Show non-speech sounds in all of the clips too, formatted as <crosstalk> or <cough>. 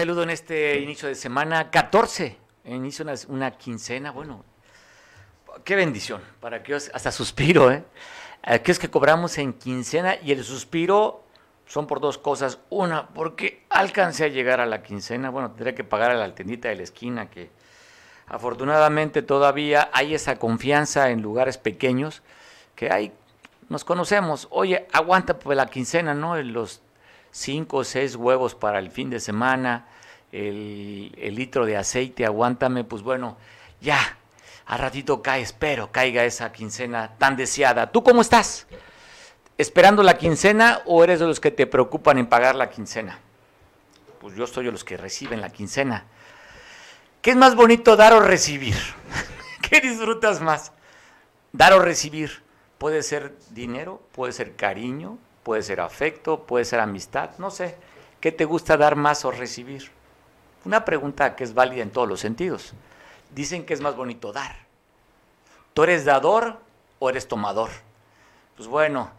saludo en este inicio de semana 14, inicio una, quincena, bueno, qué bendición, para que hasta suspiro, ¿eh? Aquí es que cobramos en quincena y el suspiro son por dos cosas. Una, porque alcancé a llegar a la quincena, bueno, tendré que pagar a la tendita de la esquina, que afortunadamente todavía hay esa confianza en lugares pequeños, que hay, nos conocemos, oye, aguanta pues la quincena, ¿no? Los cinco o seis huevos para el fin de semana, el, litro de aceite, aguántame, pues bueno, ya, a ratito cae, espero caiga esa quincena tan deseada. ¿Tú cómo estás? ¿Esperando la quincena o eres de los que te preocupan en pagar la quincena? Pues yo soy de los que reciben la quincena. ¿Qué es más bonito dar o recibir? <laughs> ¿Qué disfrutas más? Dar o recibir. Puede ser dinero, puede ser cariño, puede ser afecto, puede ser amistad, no sé. ¿Qué te gusta dar más o recibir? Una pregunta que es válida en todos los sentidos. Dicen que es más bonito dar. ¿Tú eres dador o eres tomador? Pues bueno,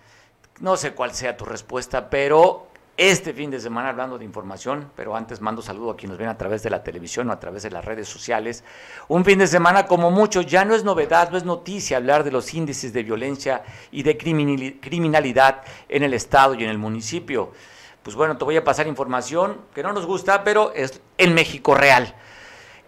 no sé cuál sea tu respuesta, pero este fin de semana hablando de información, pero antes mando saludo a quienes ven a través de la televisión o a través de las redes sociales. Un fin de semana como muchos, ya no es novedad, no es noticia hablar de los índices de violencia y de criminalidad en el estado y en el municipio. Pues bueno, te voy a pasar información que no nos gusta, pero es en México real.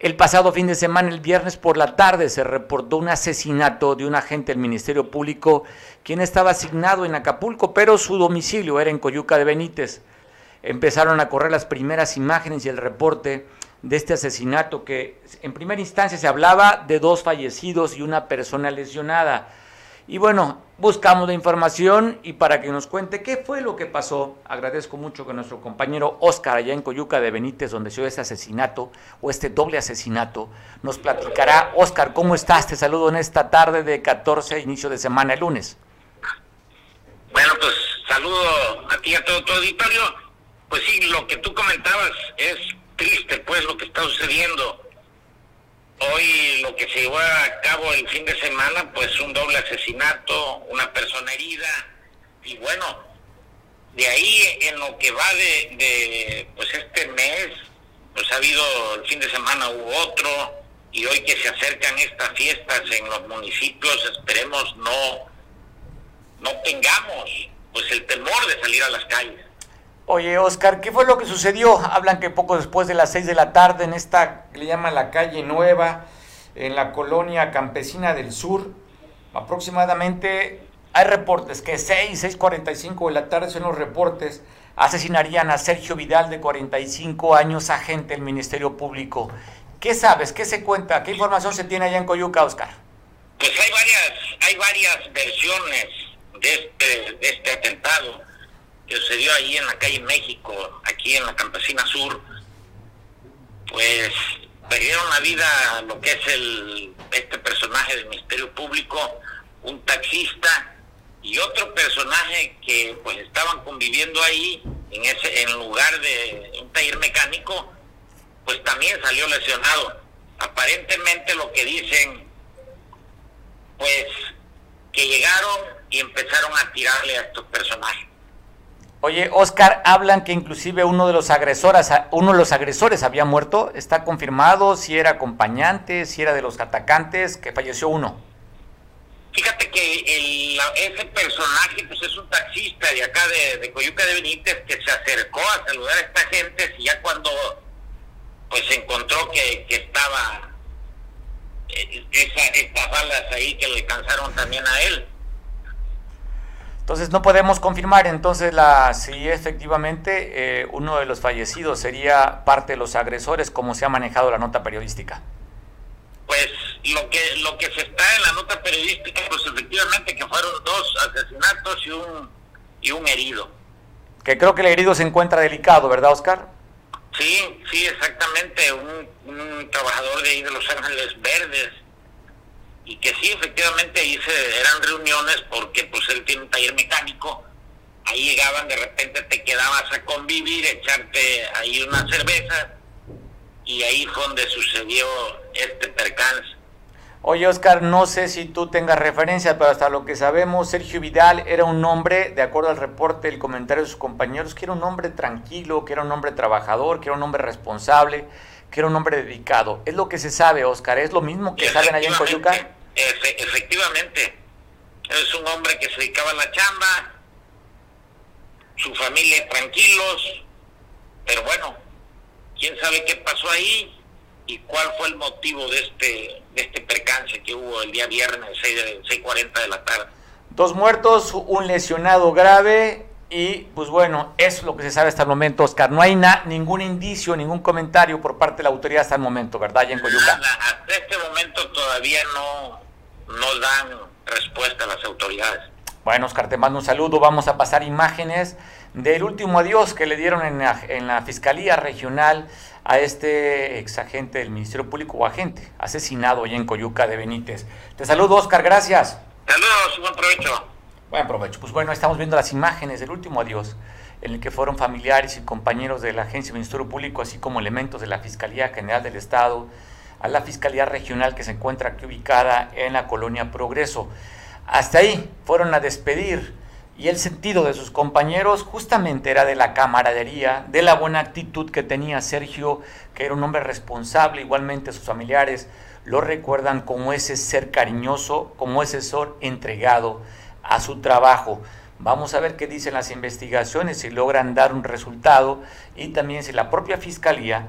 El pasado fin de semana, el viernes por la tarde, se reportó un asesinato de un agente del Ministerio Público, quien estaba asignado en Acapulco, pero su domicilio era en Coyuca de Benítez. Empezaron a correr las primeras imágenes y el reporte de este asesinato, que en primera instancia se hablaba de dos fallecidos y una persona lesionada. Y bueno, buscamos la información y para que nos cuente qué fue lo que pasó, agradezco mucho que nuestro compañero Oscar allá en Coyuca de Benítez, donde se dio este asesinato o este doble asesinato, nos platicará. Oscar, ¿cómo estás? Te saludo en esta tarde de 14, inicio de semana, el lunes. Bueno, pues saludo a ti y a todo tu auditorio. Pues sí, lo que tú comentabas es triste, pues lo que está sucediendo Hoy lo que se llevó a cabo el fin de semana, pues un doble asesinato, una persona herida, y bueno, de ahí en lo que va de, pues este mes, pues ha habido el fin de semana hubo otro, y hoy que se acercan estas fiestas en los municipios, esperemos no, no tengamos pues el temor de salir a las calles. Oye, Oscar, ¿qué fue lo que sucedió? Hablan que poco después de las 6 de la tarde en esta le llaman la calle Nueva, en la colonia campesina del sur, aproximadamente hay reportes que 6, 6.45 de la tarde son los reportes, asesinarían a Sergio Vidal de 45 años, agente del Ministerio Público. ¿Qué sabes? ¿Qué se cuenta? ¿Qué información se tiene allá en Coyuca, Oscar? Pues hay varias, hay varias versiones de este, de este atentado que sucedió ahí en la calle México, aquí en la Campesina Sur, pues perdieron la vida lo que es el este personaje del Ministerio Público, un taxista y otro personaje que pues estaban conviviendo ahí en ese en lugar de un taller mecánico, pues también salió lesionado. Aparentemente lo que dicen pues que llegaron y empezaron a tirarle a estos personajes. Oye, Oscar, hablan que inclusive uno de los agresores, uno de los agresores había muerto. ¿Está confirmado si era acompañante, si era de los atacantes, que falleció uno? Fíjate que ese personaje pues es un taxista de acá de, Coyuca de Benítez que se acercó a saludar a esta gente y ya cuando pues encontró que, estaba eh, esa, estas balas ahí que le alcanzaron también a él entonces no podemos confirmar entonces la si efectivamente eh, uno de los fallecidos sería parte de los agresores, como se ha manejado la nota periodística. Pues lo que lo que se está en la nota periodística, pues efectivamente que fueron dos asesinatos y un y un herido. Que creo que el herido se encuentra delicado, ¿verdad, Oscar? Sí, sí, exactamente. Un, un trabajador de ahí de Los Ángeles Verdes y que sí, efectivamente se, eran reuniones porque pues él tiene un taller mecánico, ahí llegaban, de repente te quedabas a convivir, echarte ahí una cerveza y ahí fue donde sucedió este percance. Oye, Oscar, no sé si tú tengas referencia, pero hasta lo que sabemos, Sergio Vidal era un hombre, de acuerdo al reporte, el comentario de sus compañeros, que era un hombre tranquilo, que era un hombre trabajador, que era un hombre responsable, que era un hombre dedicado. Es lo que se sabe, Oscar, es lo mismo que saben allá en Coyuca. efectivamente, es un hombre que se dedicaba a la chamba, su familia tranquilos, pero bueno, quién sabe qué pasó ahí y cuál fue el motivo de este de este percance que hubo el día viernes 6.40 de la tarde. Dos muertos, un lesionado grave y pues bueno, eso es lo que se sabe hasta el momento, Oscar. No hay ningún indicio, ningún comentario por parte de la autoridad hasta el momento, ¿verdad, en Coyuca? hasta este momento todavía no, no dan respuesta a las autoridades. Bueno, Oscar, te mando un saludo. Vamos a pasar imágenes del último adiós que le dieron en la, en la Fiscalía Regional a este ex agente del Ministerio Público o agente asesinado allá en Coyuca de Benítez. Te saludo, Oscar, gracias. Saludos, buen provecho. Buen provecho. Pues bueno, estamos viendo las imágenes del último adiós en el que fueron familiares y compañeros de la Agencia del Ministerio Público, así como elementos de la Fiscalía General del Estado, a la Fiscalía Regional que se encuentra aquí ubicada en la colonia Progreso. Hasta ahí fueron a despedir y el sentido de sus compañeros justamente era de la camaradería, de la buena actitud que tenía Sergio, que era un hombre responsable, igualmente sus familiares lo recuerdan como ese ser cariñoso, como ese ser entregado a su trabajo. Vamos a ver qué dicen las investigaciones, si logran dar un resultado y también si la propia fiscalía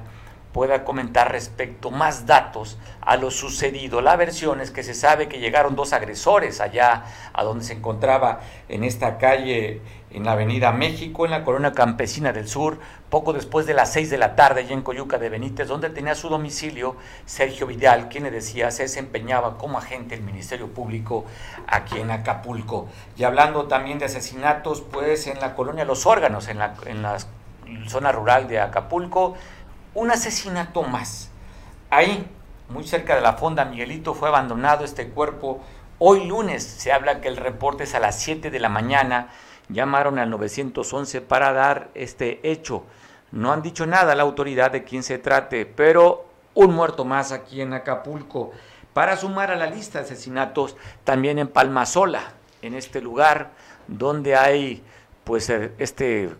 pueda comentar respecto más datos a lo sucedido. La versión es que se sabe que llegaron dos agresores allá a donde se encontraba en esta calle, en la Avenida México, en la Colonia Campesina del Sur, poco después de las seis de la tarde, allá en Coyuca de Benítez, donde tenía su domicilio Sergio Vidal, quien le decía se desempeñaba como agente del Ministerio Público aquí en Acapulco. Y hablando también de asesinatos, pues en la colonia Los Órganos, en la, en la zona rural de Acapulco, un asesinato más. Ahí, muy cerca de la fonda Miguelito, fue abandonado este cuerpo. Hoy lunes se habla que el reporte es a las 7 de la mañana. Llamaron al 911 para dar este hecho. No han dicho nada a la autoridad de quién se trate, pero un muerto más aquí en Acapulco. Para sumar a la lista de asesinatos también en Palmasola, en este lugar donde hay pues este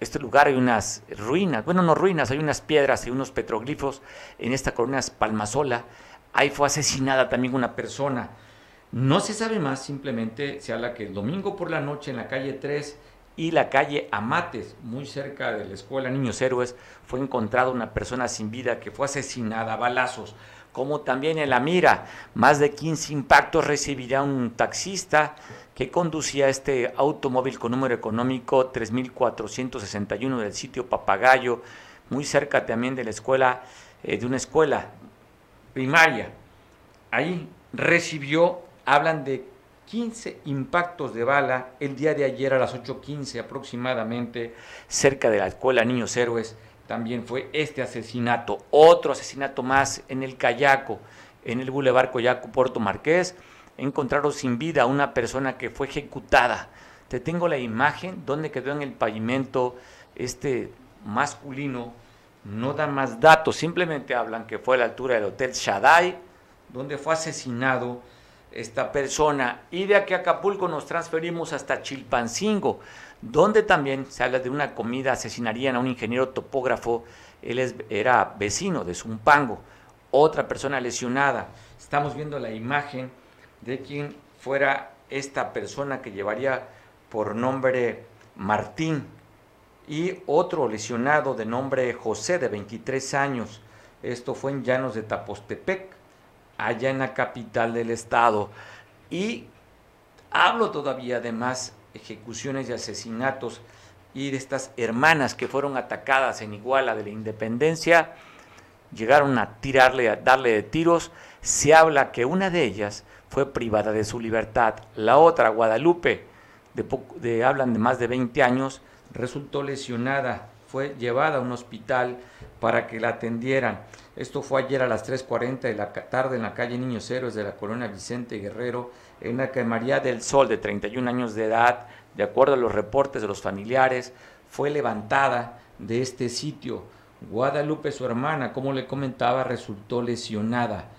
este lugar hay unas ruinas, bueno, no ruinas, hay unas piedras y unos petroglifos en esta colonia Palmasola. Ahí fue asesinada también una persona. No se sabe más, simplemente se habla que el domingo por la noche en la calle 3 y la calle Amates, muy cerca de la escuela Niños Héroes, fue encontrada una persona sin vida que fue asesinada a balazos. Como también en La Mira, más de 15 impactos recibirá un taxista que conducía este automóvil con número económico 3461 del sitio Papagayo, muy cerca también de la escuela, eh, de una escuela primaria. Ahí recibió, hablan de 15 impactos de bala el día de ayer a las 8.15 aproximadamente, cerca de la escuela Niños Héroes. También fue este asesinato, otro asesinato más en el Cayaco, en el Boulevard Coyaco Puerto Marqués encontraron sin vida a una persona que fue ejecutada. Te tengo la imagen donde quedó en el pavimento este masculino. No dan más datos, simplemente hablan que fue a la altura del Hotel Shaddai, donde fue asesinado esta persona. Y de aquí a Acapulco nos transferimos hasta Chilpancingo, donde también se habla de una comida, asesinarían a un ingeniero topógrafo, él era vecino de Zumpango, otra persona lesionada. Estamos viendo la imagen de quien fuera esta persona que llevaría por nombre Martín y otro lesionado de nombre José de 23 años. Esto fue en Llanos de Tapostepec, allá en la capital del estado. Y hablo todavía de más ejecuciones y asesinatos y de estas hermanas que fueron atacadas en Iguala de la Independencia, llegaron a tirarle, a darle de tiros. Se habla que una de ellas fue privada de su libertad. La otra, Guadalupe, de, hablan de más de 20 años, resultó lesionada, fue llevada a un hospital para que la atendieran. Esto fue ayer a las 3.40 de la tarde en la calle Niños Héroes de la colonia Vicente Guerrero, en la que María del Sol, de 31 años de edad, de acuerdo a los reportes de los familiares, fue levantada de este sitio. Guadalupe, su hermana, como le comentaba, resultó lesionada.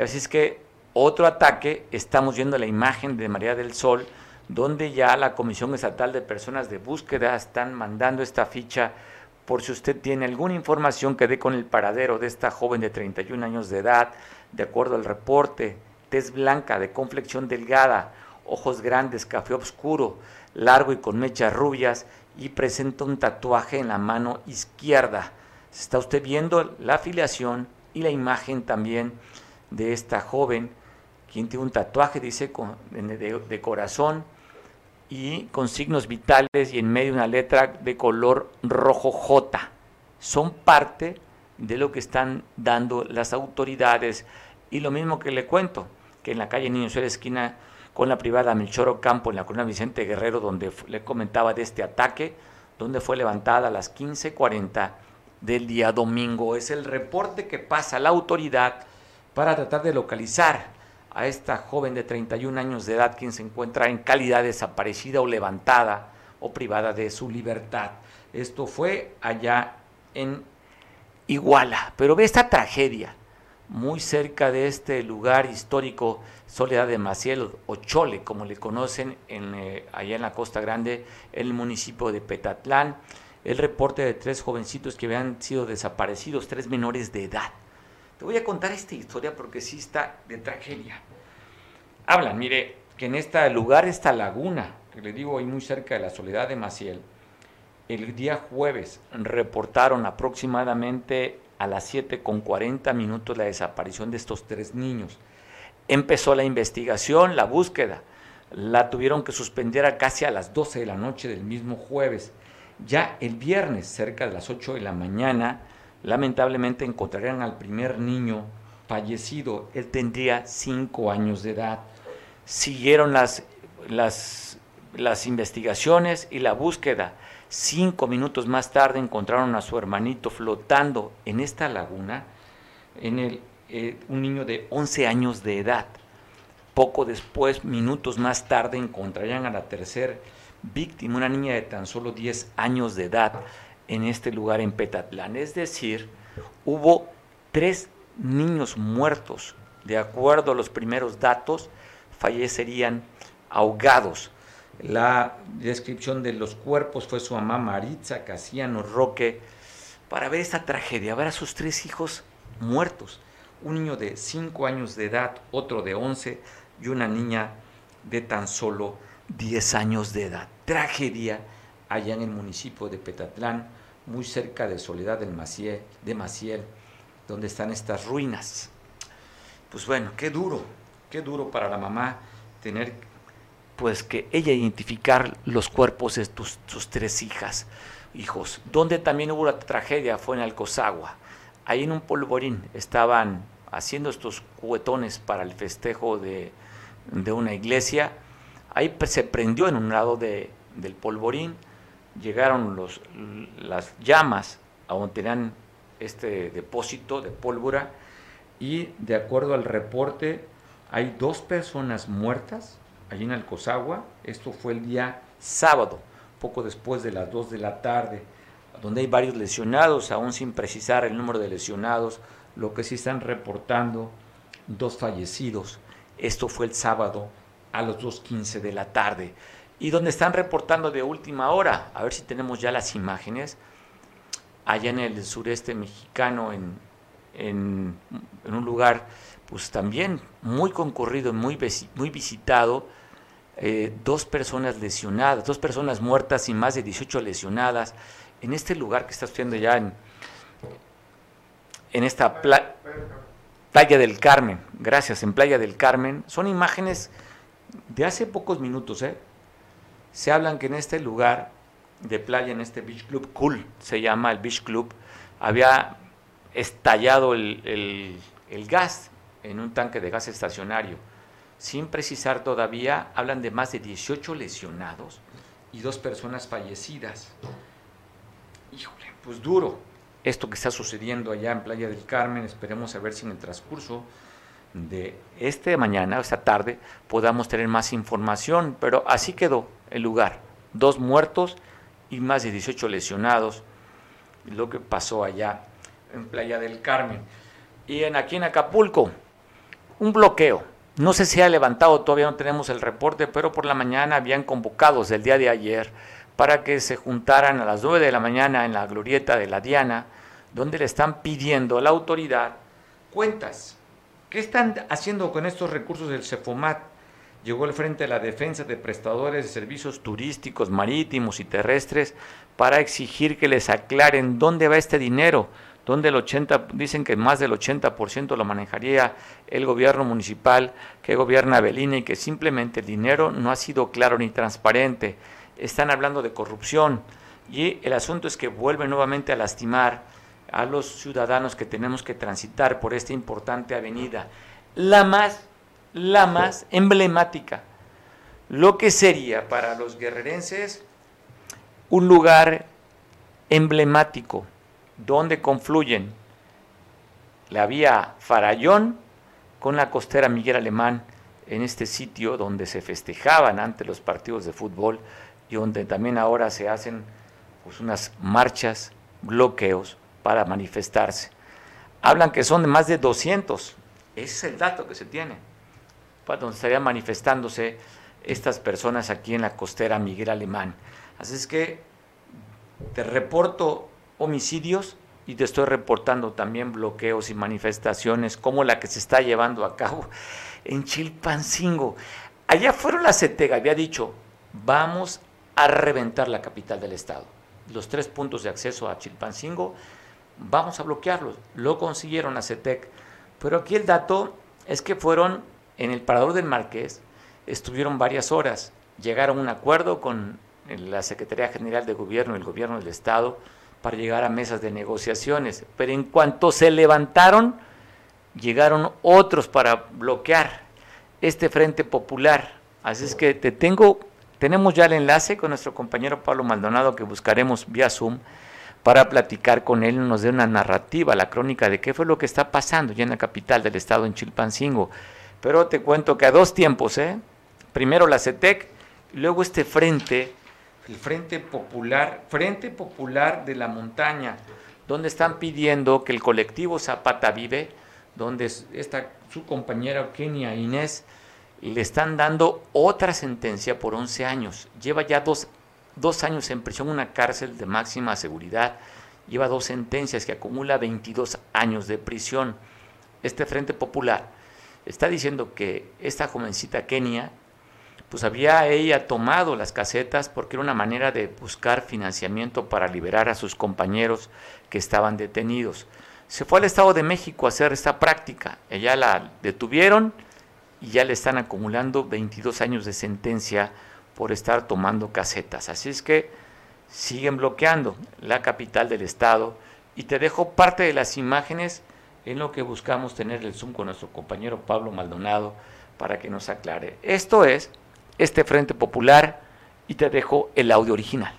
Así es que otro ataque, estamos viendo la imagen de María del Sol, donde ya la Comisión Estatal de Personas de Búsqueda están mandando esta ficha por si usted tiene alguna información que dé con el paradero de esta joven de 31 años de edad, de acuerdo al reporte, tez blanca, de complexión delgada, ojos grandes, café oscuro, largo y con mechas rubias y presenta un tatuaje en la mano izquierda. Está usted viendo la afiliación y la imagen también de esta joven, quien tiene un tatuaje, dice, de, corazón y con signos vitales y en medio una letra de color rojo J. Son parte de lo que están dando las autoridades. Y lo mismo que le cuento, que en la calle Niño Suárez esquina con la privada Melchoro Campo, en la colonia Vicente Guerrero, donde le comentaba de este ataque, donde fue levantada a las 15.40 del día domingo. Es el reporte que pasa la autoridad para tratar de localizar a esta joven de 31 años de edad quien se encuentra en calidad desaparecida o levantada o privada de su libertad. Esto fue allá en Iguala. Pero ve esta tragedia muy cerca de este lugar histórico, Soledad de Maciel o Chole, como le conocen en, eh, allá en la Costa Grande, en el municipio de Petatlán el reporte de tres jovencitos que habían sido desaparecidos, tres menores de edad. Te voy a contar esta historia porque sí está de tragedia. Hablan, mire, que en este lugar, esta laguna, que le digo ahí muy cerca de la Soledad de Maciel, el día jueves reportaron aproximadamente a las 7 con 40 minutos la desaparición de estos tres niños. Empezó la investigación, la búsqueda. La tuvieron que suspender a casi a las 12 de la noche del mismo jueves. Ya el viernes, cerca de las 8 de la mañana, lamentablemente encontrarían al primer niño fallecido. Él tendría 5 años de edad. Siguieron las, las, las investigaciones y la búsqueda. Cinco minutos más tarde encontraron a su hermanito flotando en esta laguna, en el, eh, un niño de 11 años de edad. Poco después, minutos más tarde, encontrarían a la tercera víctima, una niña de tan solo 10 años de edad en este lugar en Petatlán. Es decir, hubo tres niños muertos. De acuerdo a los primeros datos, fallecerían ahogados. La descripción de los cuerpos fue su mamá Maritza Casiano Roque para ver esta tragedia, ver a sus tres hijos muertos. Un niño de 5 años de edad, otro de 11 y una niña de tan solo 10 años de edad. Tragedia allá en el municipio de Petatlán, muy cerca de Soledad del Maciel, de Maciel, donde están estas ruinas. Pues bueno, qué duro, qué duro para la mamá tener pues que ella identificar los cuerpos de sus tres hijas, hijos. Donde también hubo la tragedia fue en Alcozagua. Ahí en un polvorín estaban haciendo estos cuetones para el festejo de, de una iglesia Ahí se prendió en un lado de, del polvorín, llegaron los, las llamas a donde tenían este depósito de pólvora y de acuerdo al reporte hay dos personas muertas allí en Alcozagua. Esto fue el día sábado, poco después de las 2 de la tarde, donde hay varios lesionados, aún sin precisar el número de lesionados, lo que sí están reportando dos fallecidos. Esto fue el sábado a los 2.15 de la tarde. Y donde están reportando de última hora, a ver si tenemos ya las imágenes, allá en el sureste mexicano, en, en, un lugar pues también muy concurrido, muy, muy visitado, eh, dos personas lesionadas, dos personas muertas y más de 18 lesionadas, en este lugar que está viendo ya en, en esta playa del Carmen, gracias, en Playa del Carmen, son imágenes de hace pocos minutos, ¿eh? se hablan que en este lugar de playa, en este beach club, cool se llama el beach club, había estallado el, gas en un tanque de gas estacionario. Sin precisar todavía, hablan de más de 18 lesionados y dos personas fallecidas. Híjole, pues duro esto que está sucediendo allá en Playa del Carmen. Esperemos a ver si en el transcurso de este mañana, esta tarde, podamos tener más información, pero así quedó el lugar. Dos muertos y más de 18 lesionados, lo que pasó allá en Playa del Carmen. Y en, aquí en Acapulco, un bloqueo No sé si ha levantado, todavía no tenemos el reporte, pero por la mañana habían convocados el día de ayer para que se juntaran a las 9 de la mañana en la glorieta de la Diana, donde le están pidiendo a la autoridad cuentas. ¿Qué están haciendo con estos recursos del CEFOMAT? Llegó al frente de la defensa de prestadores de servicios turísticos, marítimos y terrestres para exigir que les aclaren dónde va este dinero, donde el 80, dicen que más del 80% lo manejaría el gobierno municipal que gobierna Belina y que simplemente el dinero no ha sido claro ni transparente. Están hablando de corrupción y el asunto es que vuelve nuevamente a lastimar a los ciudadanos que tenemos que transitar por esta importante avenida, la más, la más emblemática, lo que sería para los guerrerenses un lugar emblemático donde confluyen la vía Farallón con la costera Miguel Alemán en este sitio donde se festejaban antes los partidos de fútbol y donde también ahora se hacen pues, unas marchas, bloqueos para manifestarse. Hablan que son de más de 200, ese es el dato que se tiene, para donde estarían manifestándose estas personas aquí en la costera Miguel Alemán. Así es que te reporto homicidios y te estoy reportando también bloqueos y manifestaciones como la que se está llevando a cabo en Chilpancingo. Allá fueron la CETEGA, había dicho, vamos a reventar la capital del estado. Los tres puntos de acceso a Chilpancingo, vamos a bloquearlos. Lo consiguieron a CETEC. Pero aquí el dato es que fueron en el Parador del Marqués, estuvieron varias horas, llegaron a un acuerdo con la Secretaría General de Gobierno y el Gobierno del Estado para llegar a mesas de negociaciones. Pero en cuanto se levantaron, llegaron otros para bloquear este Frente Popular. Así es que te tengo, tenemos ya el enlace con nuestro compañero Pablo Maldonado que buscaremos vía Zoom para platicar con él, nos dé una narrativa, la crónica de qué fue lo que está pasando ya en la capital del estado, en Chilpancingo. Pero te cuento que a dos tiempos, ¿eh? Primero la CETEC, luego este frente el Frente Popular, Frente Popular de la Montaña, donde están pidiendo que el colectivo Zapata Vive, donde está su compañera Kenia Inés, le están dando otra sentencia por 11 años. Lleva ya dos, dos años en prisión, una cárcel de máxima seguridad. Lleva dos sentencias que acumula 22 años de prisión. Este Frente Popular está diciendo que esta jovencita Kenia pues había ella tomado las casetas porque era una manera de buscar financiamiento para liberar a sus compañeros que estaban detenidos. Se fue al Estado de México a hacer esta práctica. Ella la detuvieron y ya le están acumulando 22 años de sentencia por estar tomando casetas. Así es que siguen bloqueando la capital del Estado y te dejo parte de las imágenes en lo que buscamos tener el Zoom con nuestro compañero Pablo Maldonado para que nos aclare. Esto es este Frente Popular y te dejo el audio original.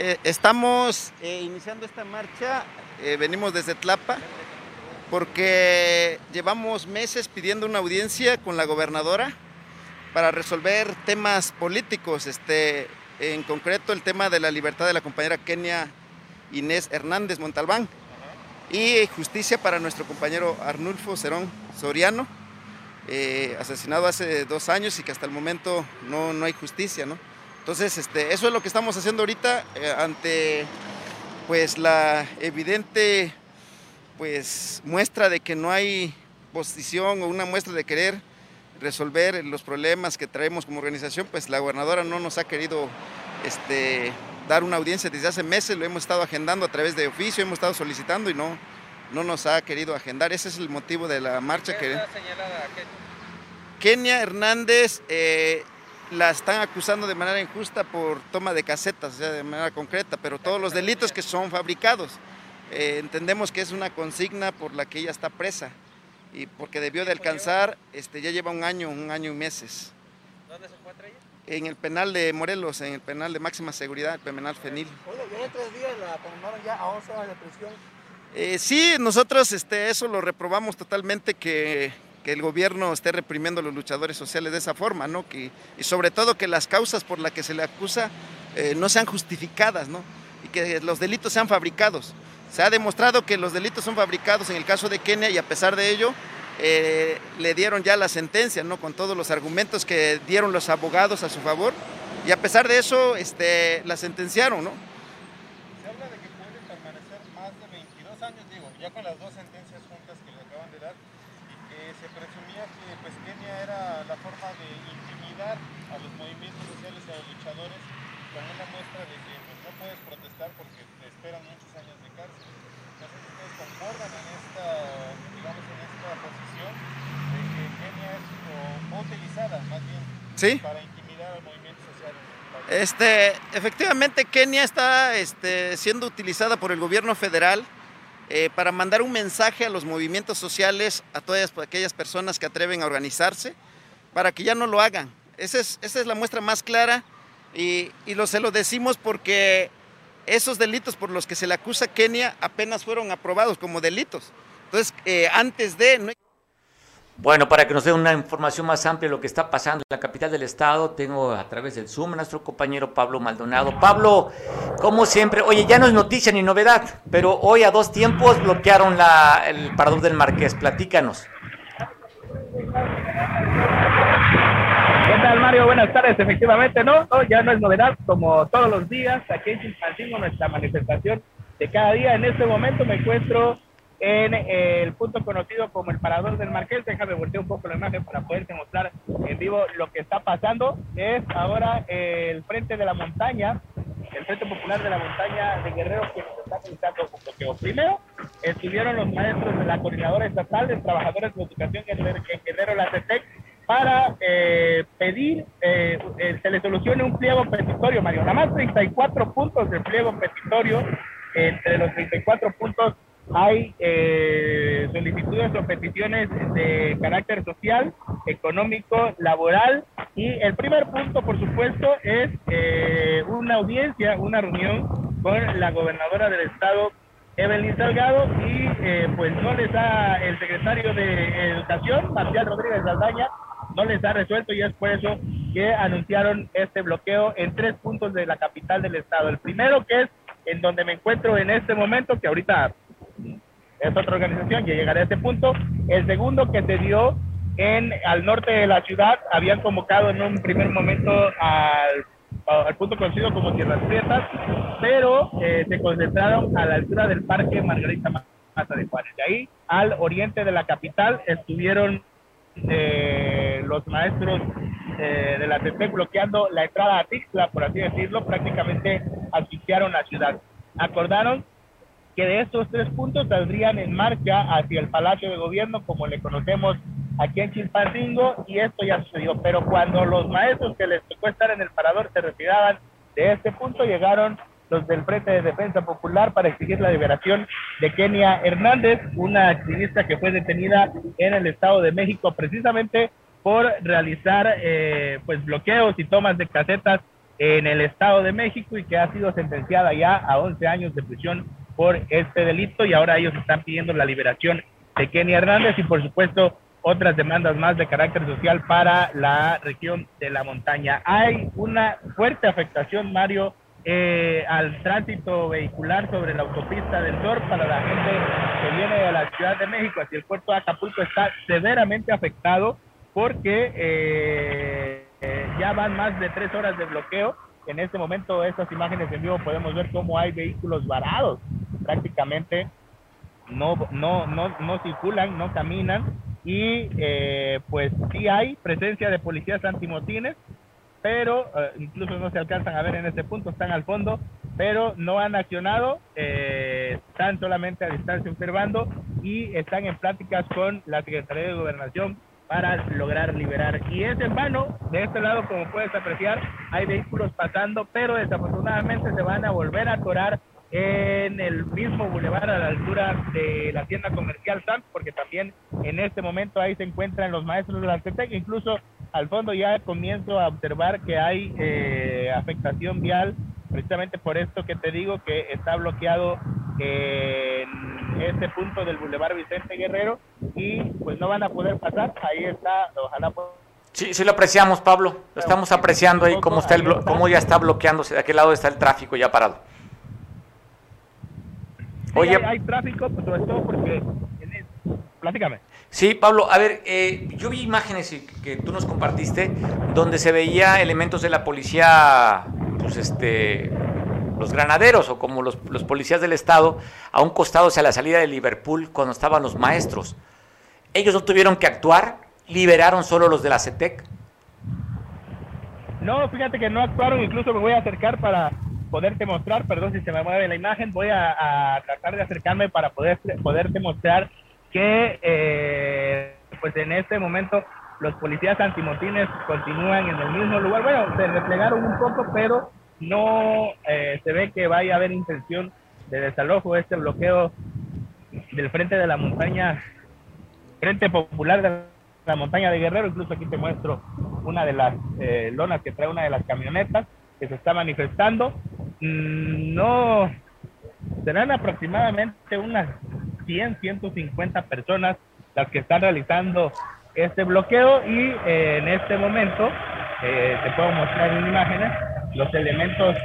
Eh, estamos eh, iniciando esta marcha, eh, venimos desde Tlapa, porque llevamos meses pidiendo una audiencia con la gobernadora para resolver temas políticos, este, en concreto el tema de la libertad de la compañera Kenia Inés Hernández Montalbán y justicia para nuestro compañero Arnulfo Cerón Soriano, asesinado hace dos años y que hasta el momento no, no hay justicia, ¿no? Entonces, este, eso es lo que estamos haciendo ahorita eh, ante pues la evidente pues muestra de que no hay posición o una muestra de querer resolver los problemas que traemos como organización, pues la gobernadora no nos ha querido este, dar una audiencia desde hace meses, lo hemos estado agendando a través de oficio, hemos estado solicitando y no, no nos ha querido agendar. Ese es el motivo de la marcha que... Kenia Hernández eh, la están acusando de manera injusta por toma de casetas, o sea, de manera concreta, pero todos los delitos que son fabricados. Eh, entendemos que es una consigna por la que ella está presa y porque debió de alcanzar, este, ya lleva un año, un año y meses. ¿Dónde se encuentra ella? En el penal de Morelos, en el penal de máxima seguridad, el penal Fenil. Oye, tres días la condenaron ya a 11 horas de prisión. Eh, sí, nosotros este, eso lo reprobamos totalmente, que, que el gobierno esté reprimiendo a los luchadores sociales de esa forma, ¿no? Que, y sobre todo que las causas por las que se le acusa eh, no sean justificadas, ¿no? Y que los delitos sean fabricados. Se ha demostrado que los delitos son fabricados en el caso de Kenia y a pesar de ello eh, le dieron ya la sentencia, ¿no? Con todos los argumentos que dieron los abogados a su favor y a pesar de eso este, la sentenciaron, ¿no? Se habla de que puede permanecer más de 22 años, digo, ya con las dos sentencias juntas que le acaban de dar, y que se presumía que pues Kenia era la forma de intimidar a los movimientos sociales y a los luchadores con una muestra de que pues, no puedes protestar porque te esperan muchos años de cárcel. No sé si ustedes concordan en esta, digamos, en esta posición de que Kenia es o, o utilizada más bien Sí. para intimidar al movimiento social. Este, efectivamente, Kenia está este, siendo utilizada por el gobierno federal eh, para mandar un mensaje a los movimientos sociales, a todas aquellas personas que atreven a organizarse, para que ya no lo hagan. Esa es, esa es la muestra más clara y, y lo, se lo decimos porque esos delitos por los que se le acusa a Kenia apenas fueron aprobados como delitos. Entonces, eh, antes de... No Bueno, para que nos dé una información más amplia de lo que está pasando en la capital del estado, tengo a través del Zoom a nuestro compañero Pablo Maldonado. Pablo, como siempre, oye, ya no es noticia ni novedad, pero hoy a dos tiempos bloquearon la, el parador del Marqués. Platícanos. ¿Qué tal, Mario? Buenas tardes. Efectivamente, no, no, ya no es novedad. Como todos los días, aquí en Chilpancingo, nuestra manifestación de cada día. En este momento me encuentro en el punto conocido como el Parador del Marqués. Déjame voltear un poco la imagen para poderte mostrar en vivo lo que está pasando. Es ahora el Frente de la Montaña, el Frente Popular de la Montaña de Guerrero, que nos está realizando un bloqueo. Primero, estuvieron los maestros de la Coordinadora Estatal de Trabajadores de Educación en Guerrero, la CETEC, para eh, pedir eh, eh, se le solucione un pliego petitorio, Mario. Nada más 34 puntos de pliego petitorio. Entre los 34 puntos hay eh, solicitudes o peticiones de carácter social, económico, laboral. Y el primer punto, por supuesto, es eh, una audiencia, una reunión con la gobernadora del estado, Evelyn Salgado, y eh, pues no les da el secretario de Educación, Marcial Rodríguez Saldaña, no les ha resuelto y es por eso que anunciaron este bloqueo en tres puntos de la capital del estado. El primero que es en donde me encuentro en este momento, que ahorita es otra organización, que llegaré a este punto. El segundo que se dio en al norte de la ciudad, habían convocado en un primer momento al, al punto conocido como Tierras Prietas, pero eh, se concentraron a la altura del Parque Margarita Maza de Juárez. De ahí al oriente de la capital estuvieron eh, los maestros eh, de la CEPEC bloqueando la entrada a Tixla, por así decirlo, prácticamente asfixiaron la ciudad. Acordaron que de estos tres puntos saldrían en marcha hacia el Palacio de Gobierno, como le conocemos aquí en Chilpancingo, y esto ya sucedió. Pero cuando los maestros que les tocó estar en el parador se retiraban de este punto, llegaron los del Frente de Defensa Popular para exigir la liberación de Kenia Hernández, una activista que fue detenida en el Estado de México precisamente por realizar eh, pues bloqueos y tomas de casetas en el Estado de México y que ha sido sentenciada ya a 11 años de prisión por este delito y ahora ellos están pidiendo la liberación de Kenia Hernández y por supuesto otras demandas más de carácter social para la región de la montaña. Hay una fuerte afectación, Mario, eh, al tránsito vehicular sobre la autopista del Sur para la gente que viene de la Ciudad de México hacia el puerto de Acapulco está severamente afectado porque eh, eh, ya van más de tres horas de bloqueo. En este momento, estas imágenes en vivo podemos ver cómo hay vehículos varados, prácticamente no, no, no, no circulan, no caminan. Y eh, pues sí hay presencia de policías antimotines, pero eh, incluso no se alcanzan a ver en este punto, están al fondo, pero no han accionado, eh, están solamente a distancia observando y están en pláticas con la Secretaría de Gobernación para lograr liberar. Y es en vano, de este lado, como puedes apreciar, hay vehículos pasando, pero desafortunadamente se van a volver a atorar en el mismo bulevar a la altura de la tienda comercial Sam, porque también en este momento ahí se encuentran los maestros de la CETEC, incluso al fondo ya comienzo a observar que hay eh, afectación vial, precisamente por esto que te digo que está bloqueado en este punto del bulevar Vicente Guerrero y pues no van a poder pasar, ahí está, ojalá Sí, sí lo apreciamos, Pablo. Lo estamos apreciando ahí cómo está el cómo ya está bloqueándose, de aquel lado está el tráfico ya parado. Oye, hay, tráfico, pues sobre todo porque Platícame. Sí, Pablo, a ver, eh, yo vi imágenes que tú nos compartiste donde se veía elementos de la policía, pues este, los granaderos o como los, los policías del Estado, a un costado hacia la salida de Liverpool cuando estaban los maestros. Ellos no tuvieron que actuar, liberaron solo los de la CETEC. No, fíjate que no actuaron, incluso me voy a acercar para poderte mostrar, perdón si se me mueve la imagen, voy a, tratar de acercarme para poder, poderte mostrar que eh, pues en este momento los policías antimotines continúan en el mismo lugar. Bueno, se replegaron un poco, pero no eh, se ve que vaya a haber intención de desalojo. Este bloqueo del frente de la montaña, Frente Popular de la montaña de Guerrero, incluso aquí te muestro una de las eh, lonas que trae una de las camionetas que se está manifestando. Mm, no, serán aproximadamente unas 100, 150 personas las que están realizando este bloqueo y eh, en este momento eh, te puedo mostrar en imágenes los elementos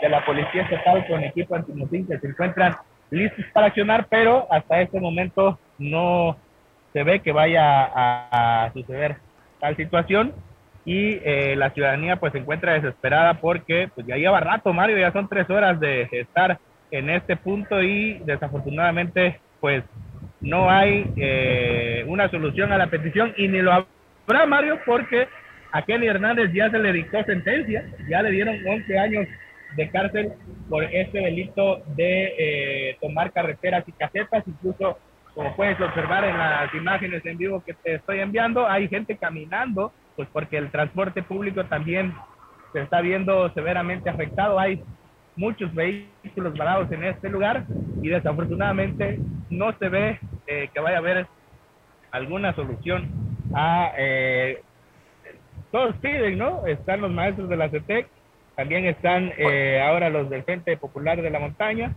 de la policía estatal con equipo antimotín que se encuentran listos para accionar, pero hasta este momento no se ve que vaya a, suceder tal situación. Y eh, la ciudadanía pues se encuentra desesperada porque pues ya lleva rato Mario, ya son tres horas de estar en este punto y desafortunadamente pues no hay eh, una solución a la petición y ni lo habrá Mario porque a Kenny Hernández ya se le dictó sentencia, ya le dieron 11 años de cárcel por este delito de eh, tomar carreteras y casetas, incluso como puedes observar en las imágenes en vivo que te estoy enviando, hay gente caminando, pues porque el transporte público también se está viendo severamente afectado, hay muchos vehículos varados en este lugar y desafortunadamente no se ve eh, que vaya a haber alguna solución a... Eh, todos piden, ¿no? Están los maestros de la CETEC, también están eh, ahora los del Frente Popular de la Montaña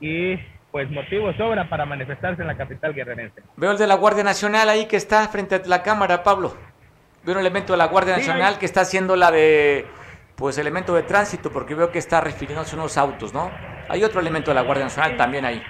y pues motivo sobra para manifestarse en la capital guerrerense. Veo el de la Guardia Nacional ahí que está frente a la cámara, Pablo. Veo un elemento de la Guardia Nacional que está haciendo la de pues elemento de tránsito, porque veo que está refiriéndose a unos autos, ¿no? Hay otro elemento de la Guardia Nacional también ahí.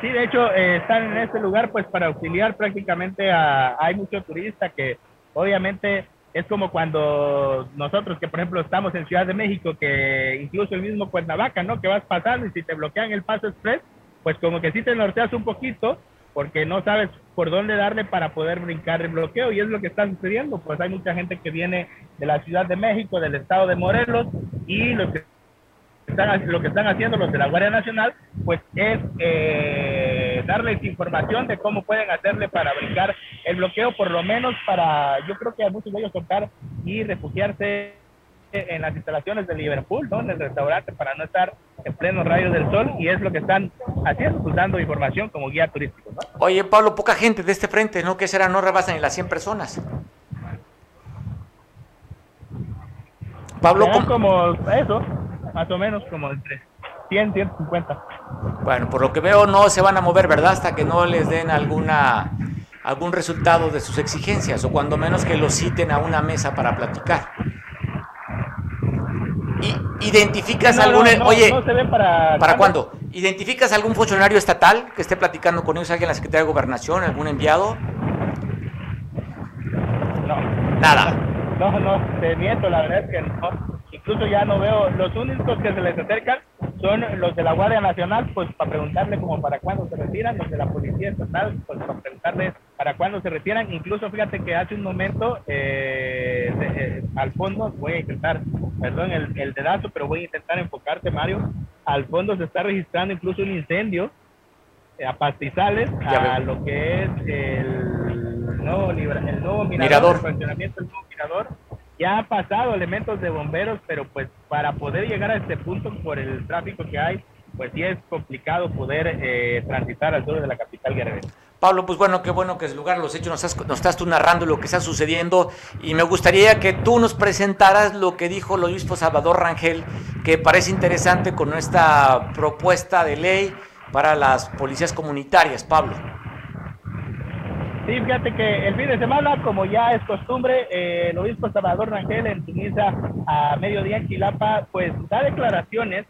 Sí, de hecho, eh, están en este lugar pues para auxiliar prácticamente a... Hay muchos turistas que obviamente es como cuando nosotros que por ejemplo estamos en Ciudad de México, que incluso el mismo Cuernavaca, ¿no? Que vas pasando y si te bloquean el paso express, pues como que sí te norteas un poquito porque no sabes por dónde darle para poder brincar el bloqueo y es lo que está sucediendo, pues hay mucha gente que viene de la Ciudad de México, del estado de Morelos y lo que están, lo que están haciendo los de la Guardia Nacional, pues es eh, darles información de cómo pueden hacerle para brincar el bloqueo, por lo menos para, yo creo que a muchos de ellos tocar y refugiarse en las instalaciones de Liverpool, ¿no? en el restaurante, para no estar en pleno rayo del sol, y es lo que están haciendo, pues dando información como guía turístico. ¿no? Oye, Pablo, poca gente de este frente, ¿no? Que será? No rebasan ni las 100 personas. Pablo, como eso, más o menos como entre 100, 150. Bueno, por lo que veo no se van a mover, ¿verdad? Hasta que no les den alguna algún resultado de sus exigencias o cuando menos que los citen a una mesa para platicar. ¿Identificas algún... oye, para, ¿para cuándo? ¿Identificas algún funcionario estatal que esté platicando con ellos, alguien en la Secretaría de Gobernación, algún enviado? No. Nada. No, no, te miento, la verdad es que no. Incluso ya no veo, los únicos que se les acercan son los de la Guardia Nacional, pues para preguntarle como para cuándo se retiran, los de la Policía Estatal, pues para preguntarles para cuándo se retiran. Incluso fíjate que hace un momento, eh, eh, al fondo, voy a intentar, perdón el, el dedazo, pero voy a intentar enfocarte, Mario. Al fondo se está registrando incluso un incendio a pastizales, a lo que es el nuevo, el nuevo mirador, mirador. el funcionamiento del nuevo mirador ya han pasado elementos de bomberos, pero pues para poder llegar a este punto por el tráfico que hay, pues sí es complicado poder eh, transitar al sur de la capital guerrera. Pablo, pues bueno, qué bueno que es lugar los hechos nos estás, nos estás tú narrando lo que está sucediendo y me gustaría que tú nos presentaras lo que dijo el obispo Salvador Rangel, que parece interesante con esta propuesta de ley para las policías comunitarias, Pablo. Sí, fíjate que el fin de semana, como ya es costumbre, eh, el obispo Salvador Rangel en su misa a mediodía en Chilapa, pues da declaraciones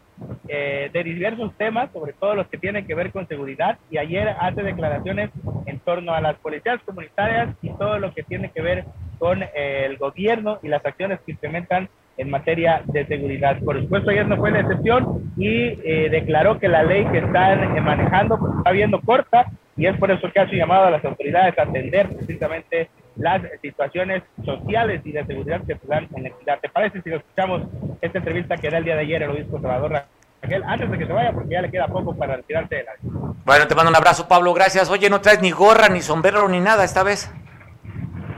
eh, de diversos temas, sobre todo los que tienen que ver con seguridad, y ayer hace declaraciones en torno a las policías comunitarias y todo lo que tiene que ver con eh, el gobierno y las acciones que implementan en materia de seguridad. Por supuesto, ayer no fue la excepción y declaró que la ley que están manejando pues, está viendo corta y es por eso que hace llamado a las autoridades a atender precisamente las situaciones sociales y de seguridad que se dan en la ciudad. ¿Te parece si lo escuchamos esta entrevista que da el día de ayer el obispo Salvador Raquel, antes de que se vaya, porque ya le queda poco para retirarse de la... Bueno, te mando un abrazo, Pablo, gracias. Oye, no traes ni gorra, ni sombrero, ni nada esta vez.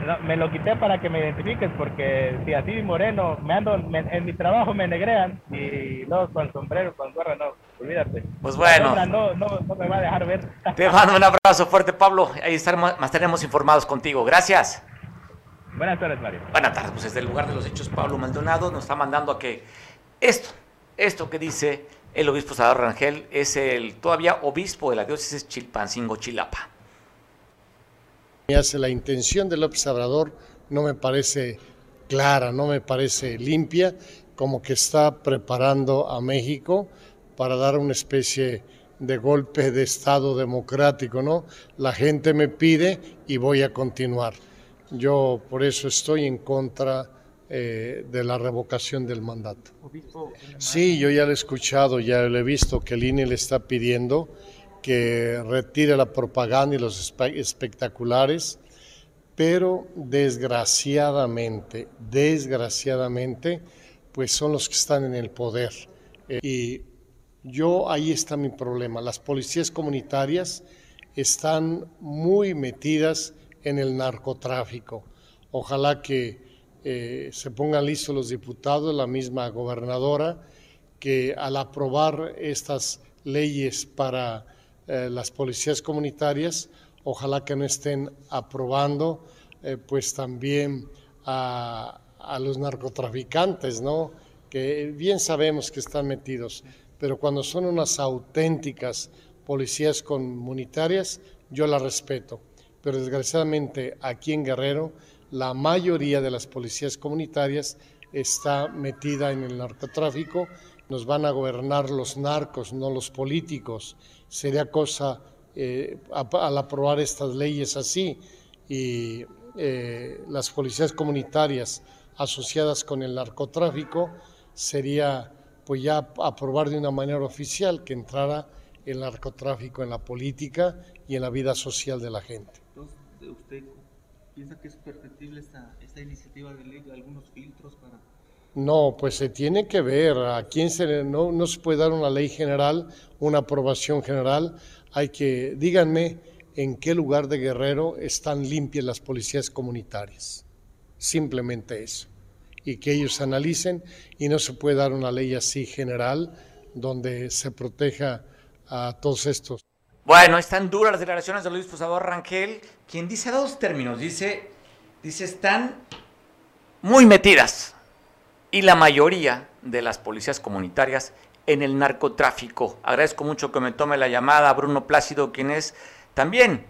No, me lo quité para que me identifiques, porque si así moreno, me ando, en mi trabajo me negrean, y no, con sombrero, con gorra, no olvídate. Pues bueno. No, no, no, me va a dejar ver. <laughs> Te mando un abrazo fuerte, Pablo. Ahí estaremos, estaremos informados contigo. Gracias. Buenas tardes, Mario. Buenas tardes. Pues desde el lugar de los hechos, Pablo Maldonado nos está mandando a que esto, esto que dice el obispo Salvador Rangel es el todavía obispo de la diócesis Chilpancingo, Chilapa. La intención del observador no me parece clara, no me parece limpia, como que está preparando a México para dar una especie de golpe de Estado democrático, ¿no? La gente me pide y voy a continuar. Yo por eso estoy en contra eh, de la revocación del mandato. Sí, yo ya lo he escuchado, ya lo he visto que el INE le está pidiendo que retire la propaganda y los espectaculares, pero desgraciadamente, desgraciadamente, pues son los que están en el poder. Eh, y yo ahí está mi problema. Las policías comunitarias están muy metidas en el narcotráfico. Ojalá que eh, se pongan listos los diputados, la misma gobernadora, que al aprobar estas leyes para eh, las policías comunitarias, ojalá que no estén aprobando eh, pues también a, los narcotraficantes, ¿no? que bien sabemos que están metidos pero cuando son unas auténticas policías comunitarias, yo las respeto. Pero desgraciadamente aquí en Guerrero, la mayoría de las policías comunitarias está metida en el narcotráfico. Nos van a gobernar los narcos, no los políticos. Sería cosa, eh, al aprobar estas leyes así, y eh, las policías comunitarias asociadas con el narcotráfico, sería pues ya aprobar de una manera oficial que entrara el narcotráfico en la política y en la vida social de la gente. Entonces, ¿usted piensa que es perfectible esta, esta iniciativa de ley, algunos filtros para...? No, pues se tiene que ver a quién se no, no se puede dar una ley general, una aprobación general. Hay que, díganme, en qué lugar de Guerrero están limpias las policías comunitarias. Simplemente eso y que ellos analicen y no se puede dar una ley así general donde se proteja a todos estos. Bueno, están duras las declaraciones de Luis Posador Rangel, quien dice dos términos, dice, dice están muy metidas y la mayoría de las policías comunitarias en el narcotráfico. Agradezco mucho que me tome la llamada Bruno Plácido, quien es también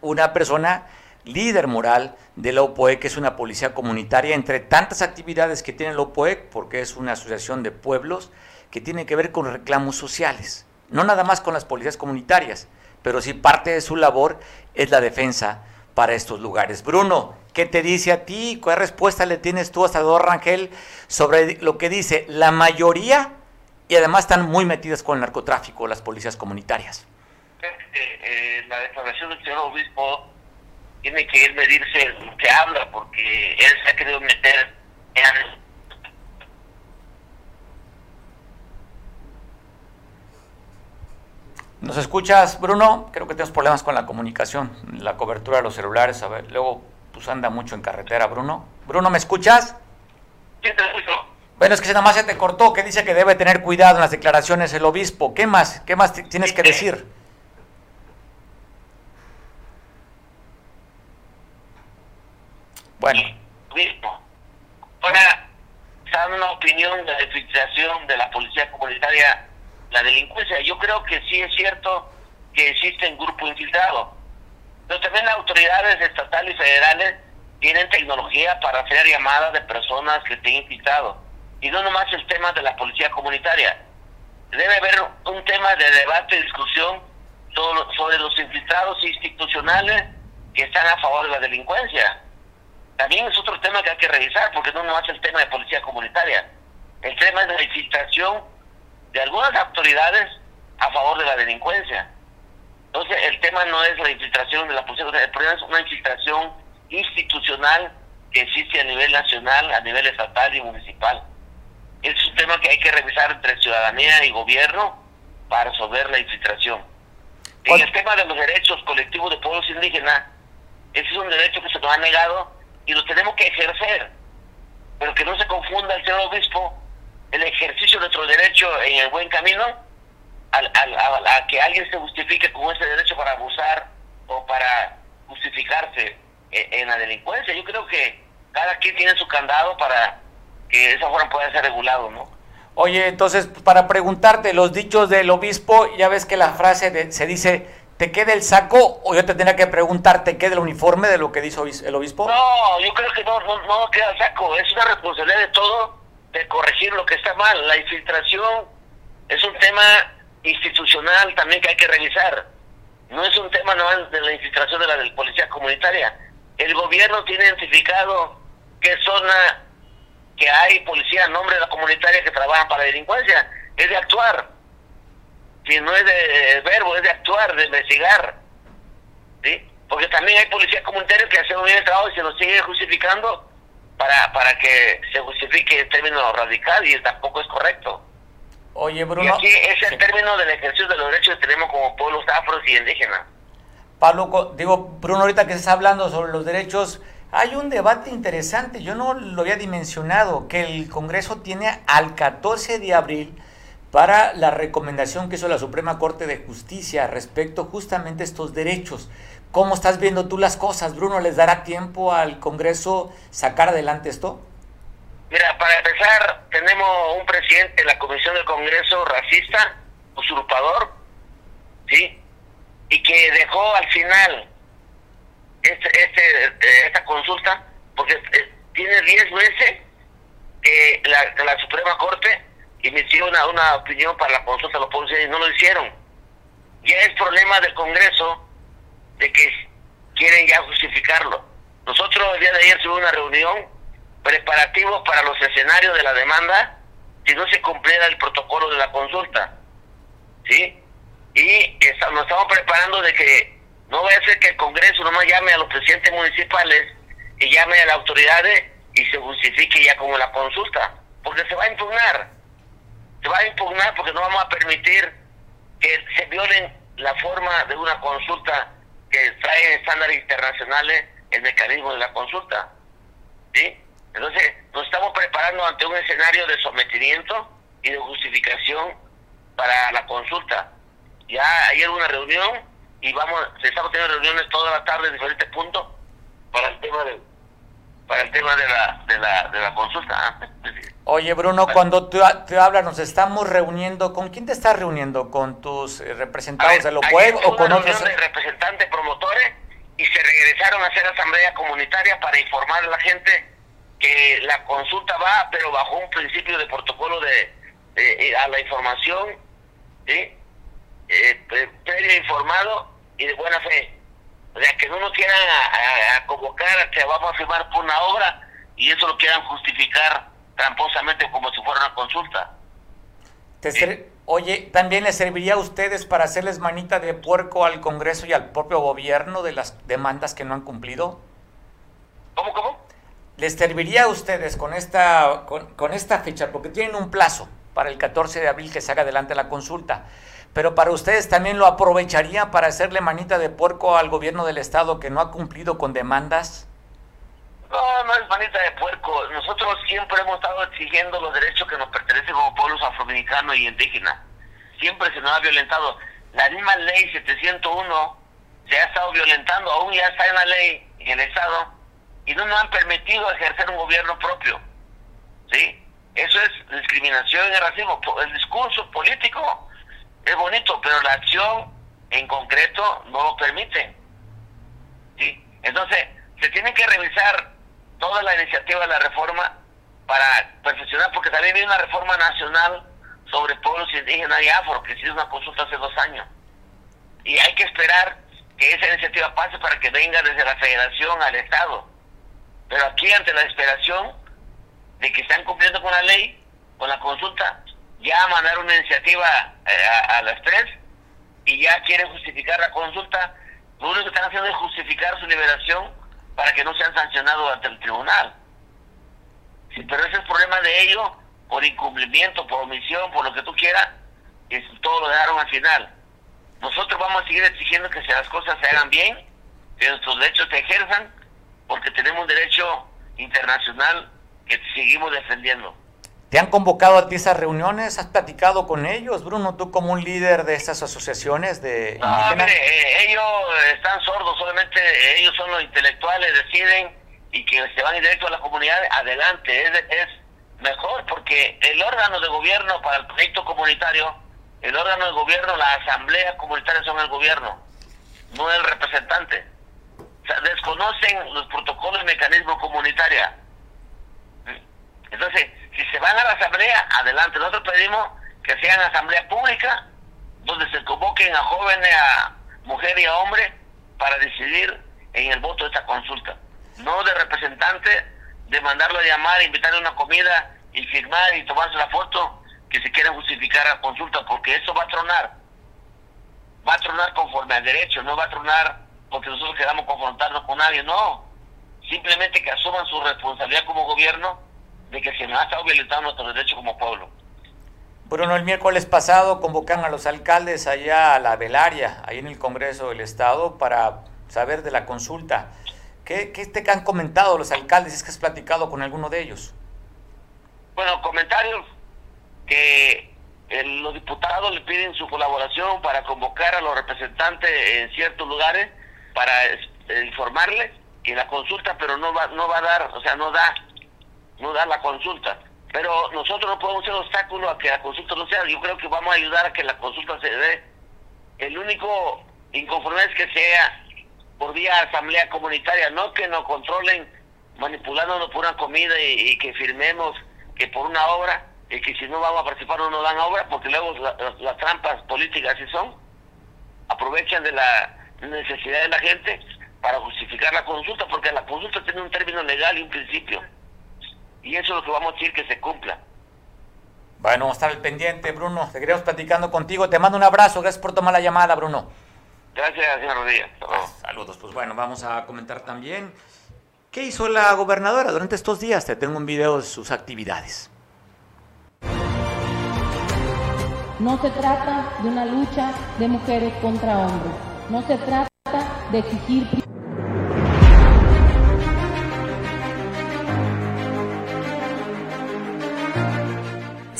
una persona líder moral de la OPOE, que es una policía comunitaria, entre tantas actividades que tiene la OPOE, porque es una asociación de pueblos que tiene que ver con reclamos sociales, no nada más con las policías comunitarias, pero sí parte de su labor es la defensa para estos lugares. Bruno, ¿qué te dice a ti? ¿Qué respuesta le tienes tú a Salvador Rangel sobre lo que dice la mayoría y además están muy metidas con el narcotráfico las policías comunitarias? Eh, eh, la declaración del señor obispo tiene que él medirse lo que habla, porque él se ha querido meter en... ¿Nos escuchas, Bruno? Creo que tenemos problemas con la comunicación, la cobertura de los celulares. A ver, luego pues anda mucho en carretera, Bruno. Bruno, ¿me escuchas? Sí, te escucho. Bueno, es que nada más se te cortó, que dice que debe tener cuidado en las declaraciones el obispo. ¿Qué más? ¿Qué más tienes que decir? Bueno, mismo. Ahora, dar una opinión de la infiltración de la policía comunitaria, la delincuencia. Yo creo que sí es cierto que existen grupos infiltrados, pero también las autoridades estatales y federales tienen tecnología para hacer llamadas de personas que estén infiltrados. Y no nomás el tema de la policía comunitaria. Debe haber un tema de debate y discusión sobre, los infiltrados institucionales que están a favor de la delincuencia también es otro tema que hay que revisar, porque no nomás el tema de policía comunitaria. El tema es la infiltración de algunas autoridades a favor de la delincuencia. Entonces, el tema no es la infiltración de la policía el problema es una infiltración institucional que existe a nivel nacional, a nivel estatal y municipal. Es un tema que hay que revisar entre ciudadanía y gobierno para resolver la infiltración. En el tema de los derechos colectivos de pueblos indígenas, ese es un derecho que se nos ha negado y lo tenemos que ejercer. Pero que no se confunda el señor obispo el ejercicio de nuestro derecho en el buen camino al, al- a, a que alguien se justifique con ese derecho para abusar o para justificarse en, en la delincuencia. Yo creo que cada quien tiene su candado para que de esa forma pueda ser regulado, ¿no? oye, entonces, para preguntarte, los dichos del obispo, ya ves que la frase de- se dice, ¿te queda el saco? O yo te tenía que preguntar, ¿te queda el uniforme de lo que dice el obispo? No, yo creo que no, no, no queda saco. Es una responsabilidad de todo de corregir lo que está mal. La infiltración es un tema institucional también que hay que revisar. No es un tema nomás de la infiltración de la del policía comunitaria. El gobierno tiene identificado qué zona que hay policía a nombre de la comunitaria que trabajan para la delincuencia. Es de actuar. Si no es de verbo, es de actuar, de investigar. ¿sí? Porque también hay policías comunitarios que hacen un bien el trabajo y se lo sigue justificando para, para que se justifique el término radical y tampoco es correcto. Oye, Y Bruno. aquí es el término del ejercicio de los derechos que tenemos como pueblos afros y indígenas. Pablo, digo, Bruno, ahorita que estás hablando sobre los derechos, hay un debate interesante, yo no lo había dimensionado, que el Congreso tiene al 14 de abril para la recomendación que hizo la Suprema Corte de Justicia respecto justamente a estos derechos. ¿Cómo estás viendo tú las cosas, Bruno? ¿Les dará tiempo al Congreso sacar adelante esto? Mira, para empezar, tenemos un presidente de la Comisión del Congreso racista, usurpador, ¿sí? Y que dejó al final este, este, eh, esta consulta, porque eh, tiene 10 meses que la, la Suprema Corte emitió una, una opinión para la consulta de los pueblos y no lo hicieron. Ya es problema del Congreso de que quieren ya justificarlo. Nosotros el día de ayer tuvimos una reunión preparativos para los escenarios de la demanda si no se cumpliera el protocolo de la consulta. ¿Sí? Y esta- nos estamos preparando de que no vaya a ser que el Congreso nomás llame a los presidentes municipales y llame a las autoridades y se justifique ya como la consulta, porque se va a impugnar. Se va a impugnar porque no vamos a permitir que se violen la forma de una consulta que trae estándares internacionales el mecanismo de la consulta. ¿Sí? Entonces, nos estamos preparando ante un escenario de sometimiento y de justificación para la consulta. Ya ayer una reunión y vamos, estamos teniendo reuniones toda la tarde en diferentes puntos para el tema de para el tema de la de la, de la consulta. ¿ah? <laughs> Oye, Bruno, cuando tú, te hablas, nos estamos reuniendo, ¿con quién te estás reuniendo? ¿Con tus eh, representados ver, de los pueblos o con otros? de representantes promotores y se regresaron a hacer asamblea comunitaria para informar a la gente que la consulta va, pero bajo un principio de protocolo de, de- eh, a la información, ¿sí? Eh, pre- previo informado y de buena fe. O sea, que no nos quieran a, a- a convocar a que vamos a firmar por una obra y eso lo quieran justificar tramposamente como si fuera una consulta. Te ser- Oye, ¿también les serviría a ustedes para hacerles manita de puerco al Congreso y al propio gobierno de las demandas que no han cumplido? ¿Cómo, cómo? ¿Les serviría a ustedes con esta, con, esta fecha? Porque tienen un plazo para el 14 de abril que se haga adelante la consulta. Pero para ustedes también lo aprovecharía para hacerle manita de puerco al gobierno del Estado que no ha cumplido con demandas. No, no es manita de puerco. Nosotros siempre hemos estado exigiendo los derechos que nos pertenecen como pueblos afroamericanos y indígenas. Siempre se nos ha violentado. La misma ley 701 se ha estado violentando, aún ya está en la ley, en el Estado, y no nos han permitido ejercer un gobierno propio. ¿Sí? Eso es discriminación y racismo. El discurso político es bonito, pero la acción en concreto no lo permite. ¿Sí? Entonces, se tiene que revisar toda la iniciativa de la reforma para perfeccionar, porque también viene una reforma nacional sobre pueblos indígenas y afro, que hizo una consulta hace dos años. Y hay que esperar que esa iniciativa pase para que venga desde la federación al Estado. Pero aquí, ante la esperación de que están cumpliendo con la ley, con la consulta, ya mandar una iniciativa eh, a, a, las tres y ya quieren justificar la consulta, lo único que están haciendo es justificar su liberación para que no sean sancionados ante el tribunal. Pero ese es el problema de ellos, por incumplimiento, por omisión, por lo que tú quieras, y todo lo dejaron al final. Nosotros vamos a seguir exigiendo que las cosas se hagan bien, que nuestros derechos se ejerzan, porque tenemos un derecho internacional que seguimos defendiendo. ¿Te han convocado a ti esas reuniones? ¿Has platicado con ellos, Bruno, tú como un líder de estas asociaciones de No, mire, eh, ellos están sordos, solamente ellos son los intelectuales, deciden y que se van directo a la comunidad, adelante, es, es mejor porque el órgano de gobierno para el proyecto comunitario, el órgano de gobierno, la asamblea comunitaria son el gobierno, no el representante. Desconocen los protocolos y mecanismos comunitarios. Entonces, si se van a la asamblea, adelante. Nosotros pedimos que sean asamblea pública, donde se convoquen a jóvenes, a mujeres y a hombres para decidir en el voto de esta consulta. No de representante, de mandarlo a llamar, invitarle a una comida y firmar y tomarse la foto que se quiera justificar la consulta, porque eso va a tronar. Va a tronar conforme al derecho, no va a tronar porque nosotros queramos confrontarnos con nadie, no. Simplemente que asuman su responsabilidad como gobierno de que se nos ha estado violentando nuestro derecho como pueblo. Bruno, el miércoles pasado convocan a los alcaldes allá a la velaria, ahí en el Congreso del Estado, para saber de la consulta. ¿Qué, qué te han comentado los alcaldes? ¿Es que has platicado con alguno de ellos? Bueno, comentarios que el, los diputados le piden su colaboración para convocar a los representantes en ciertos lugares para informarles que la consulta, pero no va, no va a dar, o sea, no da no da la consulta. Pero nosotros no podemos ser obstáculo a que la consulta no sea. Yo creo que vamos a ayudar a que la consulta se dé. El único inconforme es que sea por vía asamblea comunitaria, no que nos controlen manipulándonos por una comida y, y, que firmemos que por una obra y que si no vamos a participar no nos dan obra, porque luego la, la, las trampas políticas así son. Aprovechan de la necesidad de la gente para justificar la consulta, porque la consulta tiene un término legal y un principio y eso es lo que vamos a decir que se cumpla. Bueno, vamos a estar al pendiente, Bruno. Seguiremos platicando contigo. Te mando un abrazo. Gracias por tomar la llamada, Bruno. Gracias, señor Rodríguez. Saludos. Pues bueno, vamos a comentar también qué hizo la gobernadora durante estos días. Te tengo un video de sus actividades. No se trata de una lucha de mujeres contra hombres. No se trata de exigir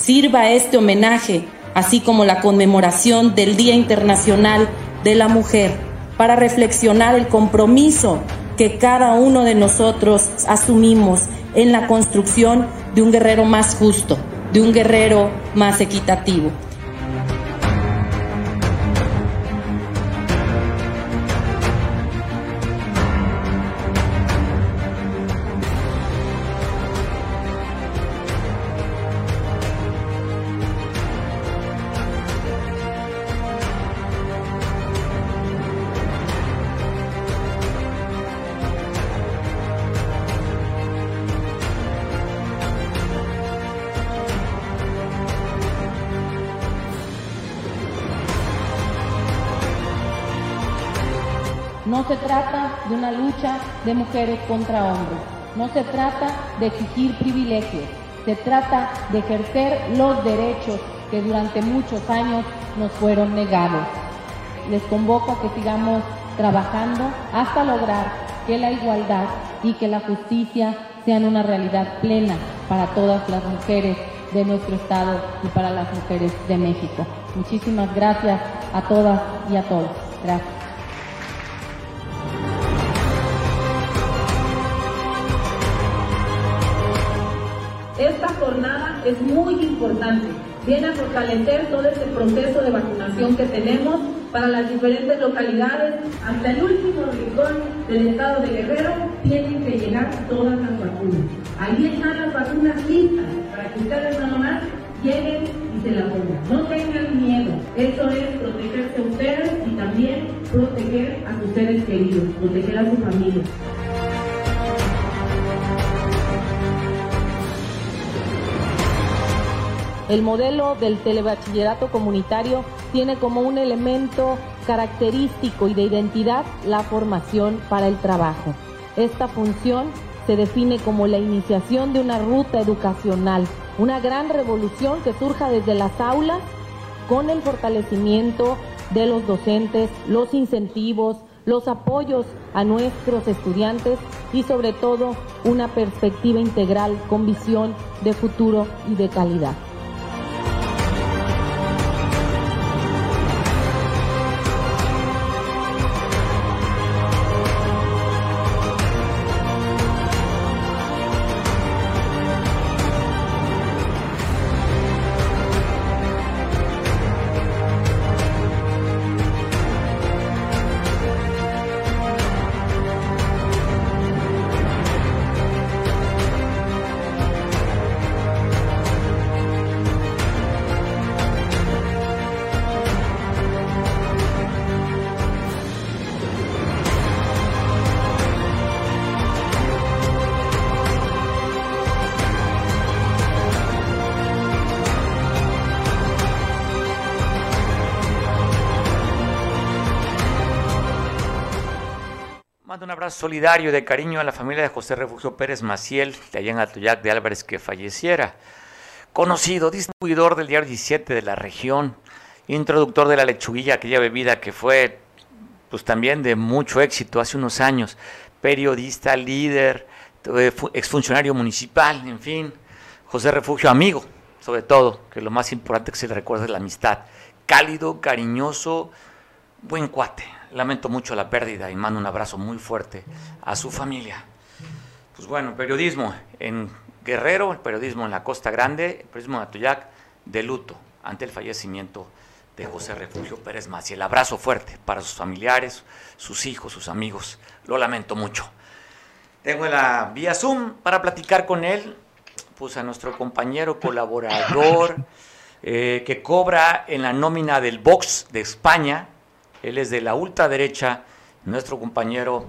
sirva este homenaje, así como la conmemoración del Día Internacional de la Mujer, para reflexionar el compromiso que cada uno de nosotros asumimos en la construcción de un guerrero más justo, de un guerrero más equitativo. No se trata de una lucha de mujeres contra hombres. No se trata de exigir privilegios. Se trata de ejercer los derechos que durante muchos años nos fueron negados. Les convoco a que sigamos trabajando hasta lograr que la igualdad, y que la justicia sean una realidad plena para todas las mujeres de nuestro Estado y para las mujeres de México. Muchísimas gracias a todas y a todos. Gracias. Es muy importante. Viene a fortalecer todo este proceso de vacunación que tenemos para las diferentes localidades. Hasta el último rincón del estado de Guerrero tienen que llegar todas las vacunas. Ahí están las vacunas listas para que ustedes nada más lleguen y se la pongan. No tengan miedo. Eso es protegerse a ustedes y también proteger a sus seres queridos, proteger a su familia. El modelo del telebachillerato comunitario tiene como un elemento característico y de identidad la formación para el trabajo. Esta función se define como la iniciación de una ruta educacional, una gran revolución que surja desde las aulas con el fortalecimiento de los docentes, los incentivos, los apoyos a nuestros estudiantes y sobre todo una perspectiva integral con visión de futuro y de calidad. Solidario de cariño a la familia de José Refugio Pérez Maciel, de allá en Atoyac de Álvarez, que falleciera. Conocido, distribuidor del diario 17 de la región, introductor de la lechuguilla, aquella bebida que fue pues también de mucho éxito hace unos años, periodista, líder, eh, exfuncionario municipal, en fin, José Refugio, amigo, sobre todo, que lo más importante que se le recuerda es la amistad, cálido, cariñoso, buen cuate. Lamento mucho la pérdida y mando un abrazo muy fuerte a su familia. Pues bueno, periodismo en Guerrero, el periodismo en la Costa Grande, el periodismo en Atoyac, de luto ante el fallecimiento de José Refugio Pérez Maciel. Abrazo fuerte para sus familiares, sus hijos, sus amigos. Lo lamento mucho. Tengo la vía Zoom para platicar con él, pues a nuestro compañero colaborador eh, que cobra en la nómina del Vox de España. Él es de la ultraderecha, nuestro compañero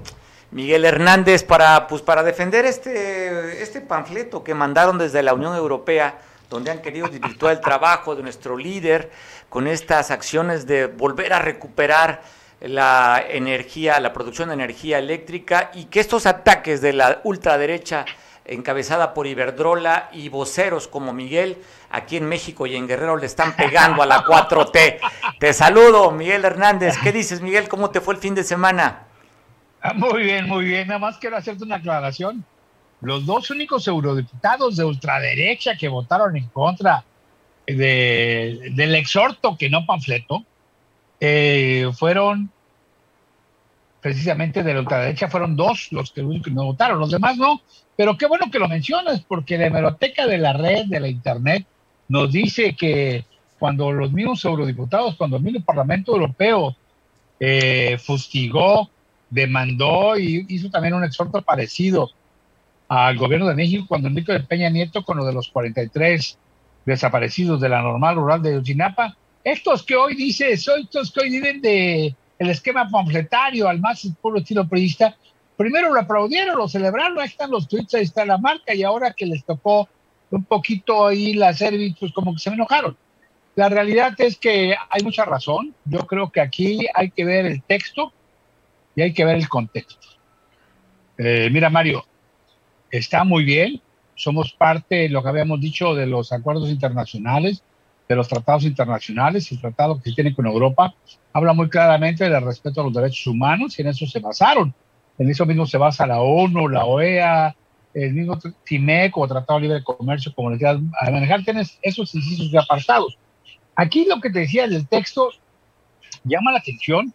Miguel Hernández, para, pues, para defender este, este panfleto que mandaron desde la Unión Europea, donde han querido desvirtuar el trabajo de nuestro líder con estas acciones de volver a recuperar la energía, la producción de energía eléctrica y que estos ataques de la ultraderecha encabezada por Iberdrola y voceros como Miguel, aquí en México y en Guerrero le están pegando a la 4T. Te saludo, Miguel Hernández. ¿Qué dices, Miguel? ¿Cómo te fue el fin de semana? Ah, Muy bien, muy bien. Nada más quiero hacerte una aclaración. Los dos únicos eurodiputados de ultraderecha que votaron en contra de- del exhorto que no panfleto eh, fueron precisamente de la ultraderecha, fueron dos los que, que no votaron, los demás no. Pero qué bueno que lo mencionas, porque la hemeroteca de la red, de la internet, nos dice que cuando los mismos eurodiputados, cuando el mismo Parlamento Europeo eh, fustigó, demandó y hizo también un exhorto parecido al gobierno de México cuando Enrique de Peña Nieto con lo de los 43 desaparecidos de la normal rural de Ayotzinapa, estos que hoy dice, estos que hoy viven de el esquema panfletario al más puro estilo periodista, primero lo aplaudieron, lo celebraron, ahí están los tweets, ahí está la marca, y ahora que les tocó un poquito ahí la service, pues como que se me enojaron. La realidad es que hay mucha razón. Yo creo que aquí hay que ver el texto y hay que ver el contexto. Eh, mira, Mario, está muy bien. Somos parte, lo que habíamos dicho, de los acuerdos internacionales, de los tratados internacionales. El tratado que se tiene con Europa habla muy claramente del respeto a los derechos humanos y en eso se basaron en eso mismo se basa la ONU, la OEA, el mismo TIMEC o Tratado Libre de Comercio, como le quieras a manejar, tienes esos incisos de apartados. Aquí lo que te decía del texto llama la atención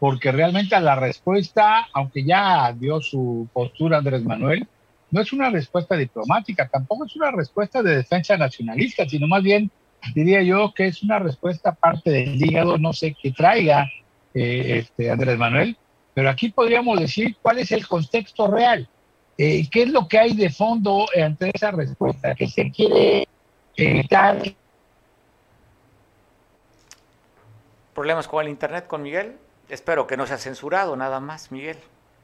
porque realmente a la respuesta, aunque ya dio su postura Andrés Manuel, no es una respuesta diplomática, tampoco es una respuesta de defensa nacionalista, sino más bien diría yo que es una respuesta parte del hígado, no sé qué traiga eh, este Andrés Manuel, pero aquí podríamos decir cuál es el contexto real, eh, qué es lo que hay de fondo ante esa respuesta, que se quiere evitar. ¿Problemas con el Internet con Miguel? Espero que no sea censurado nada más, Miguel.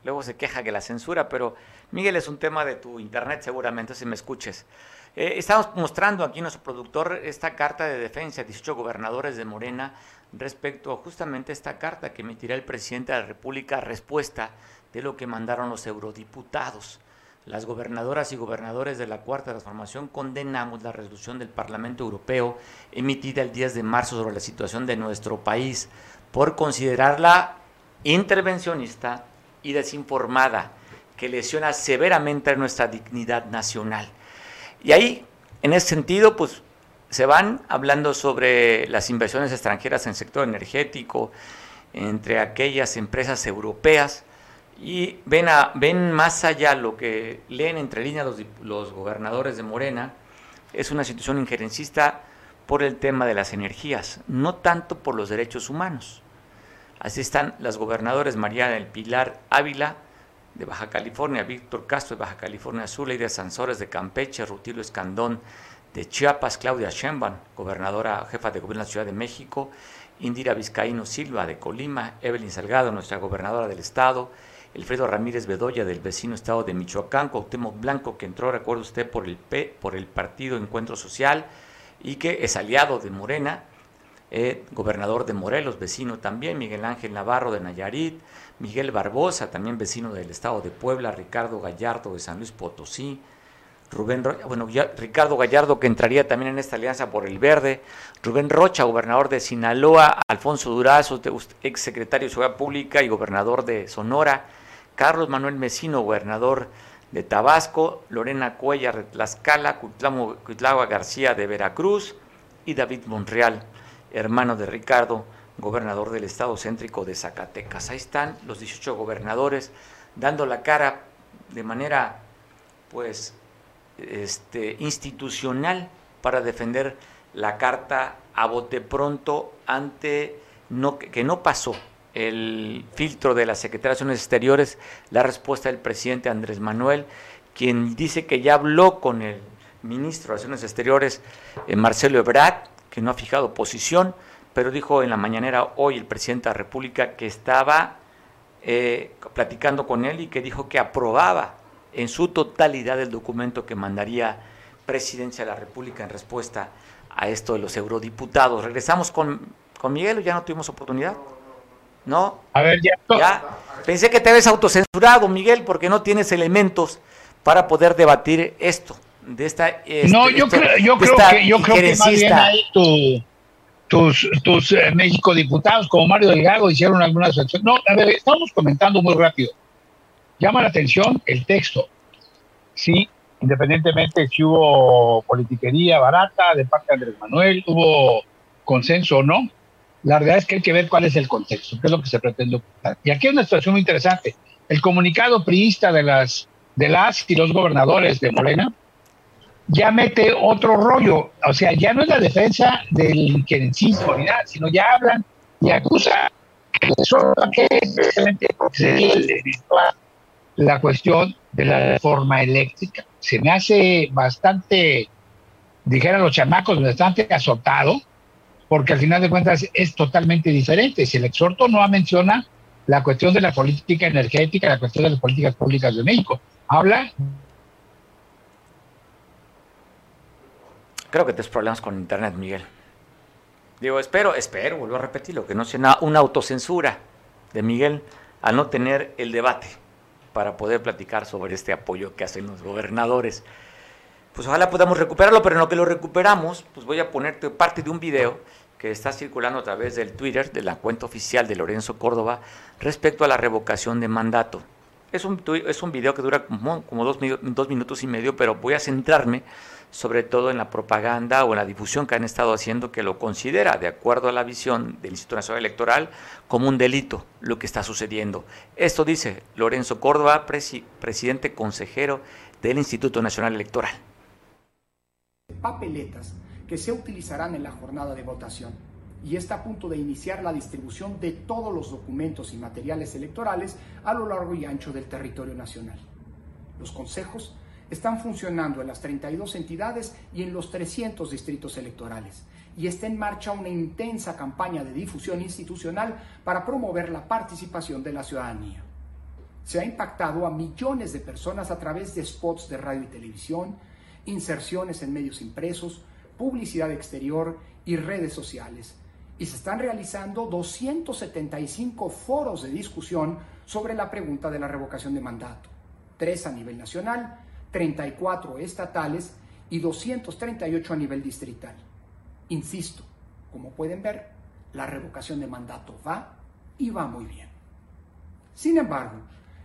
Luego se queja que la censura, pero Miguel es un tema de tu Internet seguramente, si me escuches. Eh, estamos mostrando aquí nuestro productor esta carta de defensa, 18 gobernadores de Morena, respecto a justamente esta carta que emitirá el presidente de la República, respuesta de lo que mandaron los eurodiputados. Las gobernadoras y gobernadores de la Cuarta Transformación condenamos la resolución del Parlamento Europeo emitida el 10 de marzo sobre la situación de nuestro país por considerarla intervencionista y desinformada, que lesiona severamente nuestra dignidad nacional. Y ahí, en ese sentido, pues se van hablando sobre las inversiones extranjeras en el sector energético, entre aquellas empresas europeas, y ven, a, ven más allá lo que leen entre líneas los, los gobernadores de Morena, es una situación injerencista por el tema de las energías, no tanto por los derechos humanos. Así están las gobernadoras María del Pilar Ávila, de Baja California, Víctor Castro de Baja California Sur, Lidia Sansores de Campeche, Rutilio Escandón de Chiapas, Claudia Sheinbaum, gobernadora jefa de gobierno de la Ciudad de México, Indira Vizcaíno Silva de Colima, Evelyn Salgado, nuestra gobernadora del estado, Alfredo Ramírez Bedoya del vecino estado de Michoacán, Cuauhtémoc Blanco que entró, recuerda usted, por el P, por el Partido Encuentro Social y que es aliado de Morena, eh, gobernador de Morelos, vecino también, Miguel Ángel Navarro de Nayarit, Miguel Barbosa, también vecino del estado de Puebla, Ricardo Gallardo de San Luis Potosí, Rubén Rocha, bueno, Ricardo Gallardo que entraría también en esta alianza por el Verde, Rubén Rocha, gobernador de Sinaloa, Alfonso Durazo, ex secretario de Seguridad Pública y gobernador de Sonora, Carlos Manuel Mesino, gobernador de Tabasco, Lorena Cuellar de Tlaxcala, Cuitlagua García de Veracruz y David Monreal, hermano de Ricardo, gobernador del estado céntrico de Zacatecas. Ahí están los 18 gobernadores dando la cara de manera pues este, institucional para defender la carta a bote pronto ante no, que no pasó el filtro de las secretaciones exteriores, la respuesta del presidente Andrés Manuel, quien dice que ya habló con el ministro de Relaciones Exteriores, eh, Marcelo Ebrard, que no ha fijado posición, pero dijo en la mañanera hoy el presidente de la República que estaba eh, platicando con él y que dijo que aprobaba en su totalidad el documento que mandaría Presidencia de la República en respuesta a esto de los eurodiputados. ¿Regresamos con, con Miguel ya no tuvimos oportunidad? ¿No? A ver, ya. ya. Pensé que te habías autocensurado, Miguel, porque no tienes elementos para poder debatir esto. De esta, este, no, yo creo, yo creo que, yo creo que más bien ahí tu, tus, tus eh, México diputados como Mario Delgado hicieron algunas No, a ver, estamos comentando muy rápido. Llama la atención el texto. Sí, independientemente si hubo politiquería barata de parte de Andrés Manuel, hubo consenso o no, la verdad es que hay que ver cuál es el contexto, qué es lo que se pretende ocultar. Y aquí hay una situación muy interesante. El comunicado priista de las, de las y los gobernadores de Morena ya mete otro rollo. O sea, ya no es la defensa del injerencismo ni nada, sino ya hablan y acusan la cuestión de la reforma eléctrica. Se me hace bastante, dijeran los chamacos, bastante azotado, porque al final de cuentas es totalmente diferente. Si el exhorto no menciona la cuestión de la política energética, la cuestión de las políticas públicas de México, habla Creo que tienes problemas con internet, Miguel. Digo, espero, espero, vuelvo a repetirlo, que no sea una, autocensura de Miguel a no tener el debate para poder platicar sobre este apoyo que hacen los gobernadores. Pues ojalá podamos recuperarlo, pero en lo que lo recuperamos, pues voy a ponerte parte de un video que está circulando a través del Twitter de la cuenta oficial de Lorenzo Córdoba respecto a la revocación de mandato. Es un, es un video que dura como, dos minutos y medio, pero voy a centrarme sobre todo en la propaganda o en la difusión que han estado haciendo que lo considera, de acuerdo a la visión del Instituto Nacional Electoral, como un delito lo que está sucediendo. Esto dice Lorenzo Córdoba, presidente consejero del Instituto Nacional Electoral. Papeletas que se utilizarán en la jornada de votación y está a punto de iniciar la distribución de todos los documentos y materiales electorales a lo largo y ancho del territorio nacional. Los consejos están funcionando en las 32 entidades y en los 300 distritos electorales y está en marcha una intensa campaña de difusión institucional para promover la participación de la ciudadanía. Se ha impactado a millones de personas a través de spots de radio y televisión, inserciones en medios impresos, publicidad exterior y redes sociales. Y se están realizando 275 foros de discusión sobre la pregunta de la revocación de mandato, tres a nivel nacional 34 estatales y 238 a nivel distrital. Insisto, como pueden ver, la revocación de mandato va y va muy bien. Sin embargo,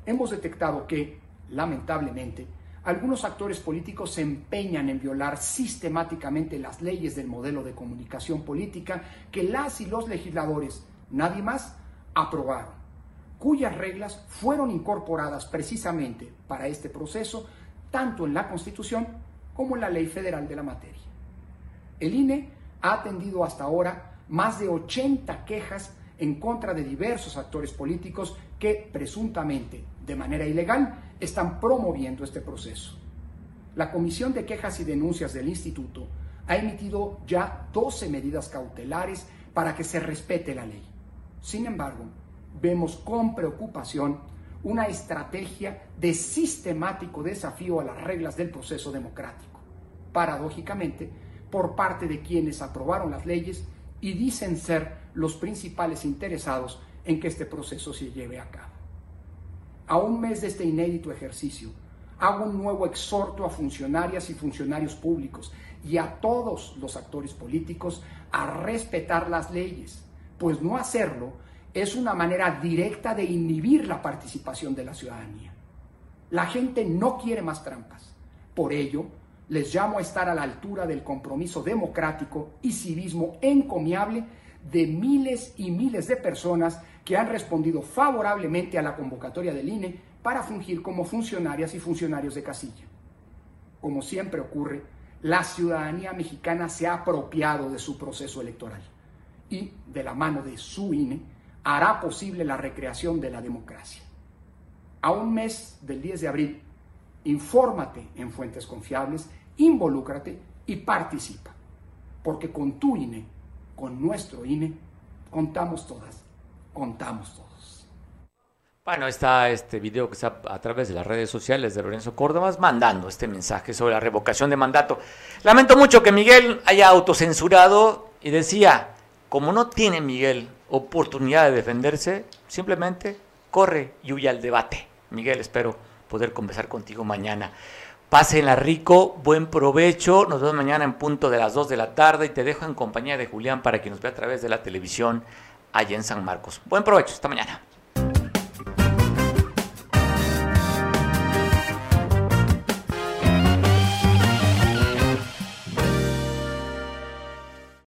hemos detectado que, lamentablemente, algunos actores políticos se empeñan en violar sistemáticamente las leyes del modelo de comunicación política que las y los legisladores, nadie más, aprobaron, cuyas reglas fueron incorporadas precisamente para este proceso tanto en la Constitución como en la ley federal de la materia. El INE ha atendido hasta ahora más de 80 quejas en contra de diversos actores políticos que presuntamente, de manera ilegal, están promoviendo este proceso. La Comisión de Quejas y Denuncias del Instituto ha emitido ya 12 medidas cautelares para que se respete la ley. Sin embargo, vemos con preocupación una estrategia de sistemático desafío a las reglas del proceso democrático, paradójicamente, por parte de quienes aprobaron las leyes y dicen ser los principales interesados en que este proceso se lleve a cabo. A un mes de este inédito ejercicio, hago un nuevo exhorto a funcionarias y funcionarios públicos y a todos los actores políticos a respetar las leyes, pues no hacerlo es una manera directa de inhibir la participación de la ciudadanía. La gente no quiere más trampas. Por ello, les llamo a estar a la altura del compromiso democrático y civismo encomiable de miles y miles de personas que han respondido favorablemente a la convocatoria del INE para fungir como funcionarias y funcionarios de casilla. Como siempre ocurre, la ciudadanía mexicana se ha apropiado de su proceso electoral y, de la mano de su INE, hará posible la recreación de la democracia. A un mes del 10 de abril, infórmate en fuentes confiables, involúcrate y participa, porque con tu INE, con nuestro INE, contamos todas, contamos todos. Bueno, está este video que está a través de las redes sociales de Lorenzo Córdoba mandando este mensaje sobre la revocación de mandato. Lamento mucho que Miguel haya autocensurado y decía, como no tiene Miguel oportunidad de defenderse, simplemente corre y huye al debate. Miguel, espero poder conversar contigo mañana. Pásenla rico, buen provecho. Nos vemos mañana en punto de las 2 de la tarde y te dejo en compañía de Julián para que nos vea a través de la televisión allá en San Marcos. Buen provecho, hasta mañana.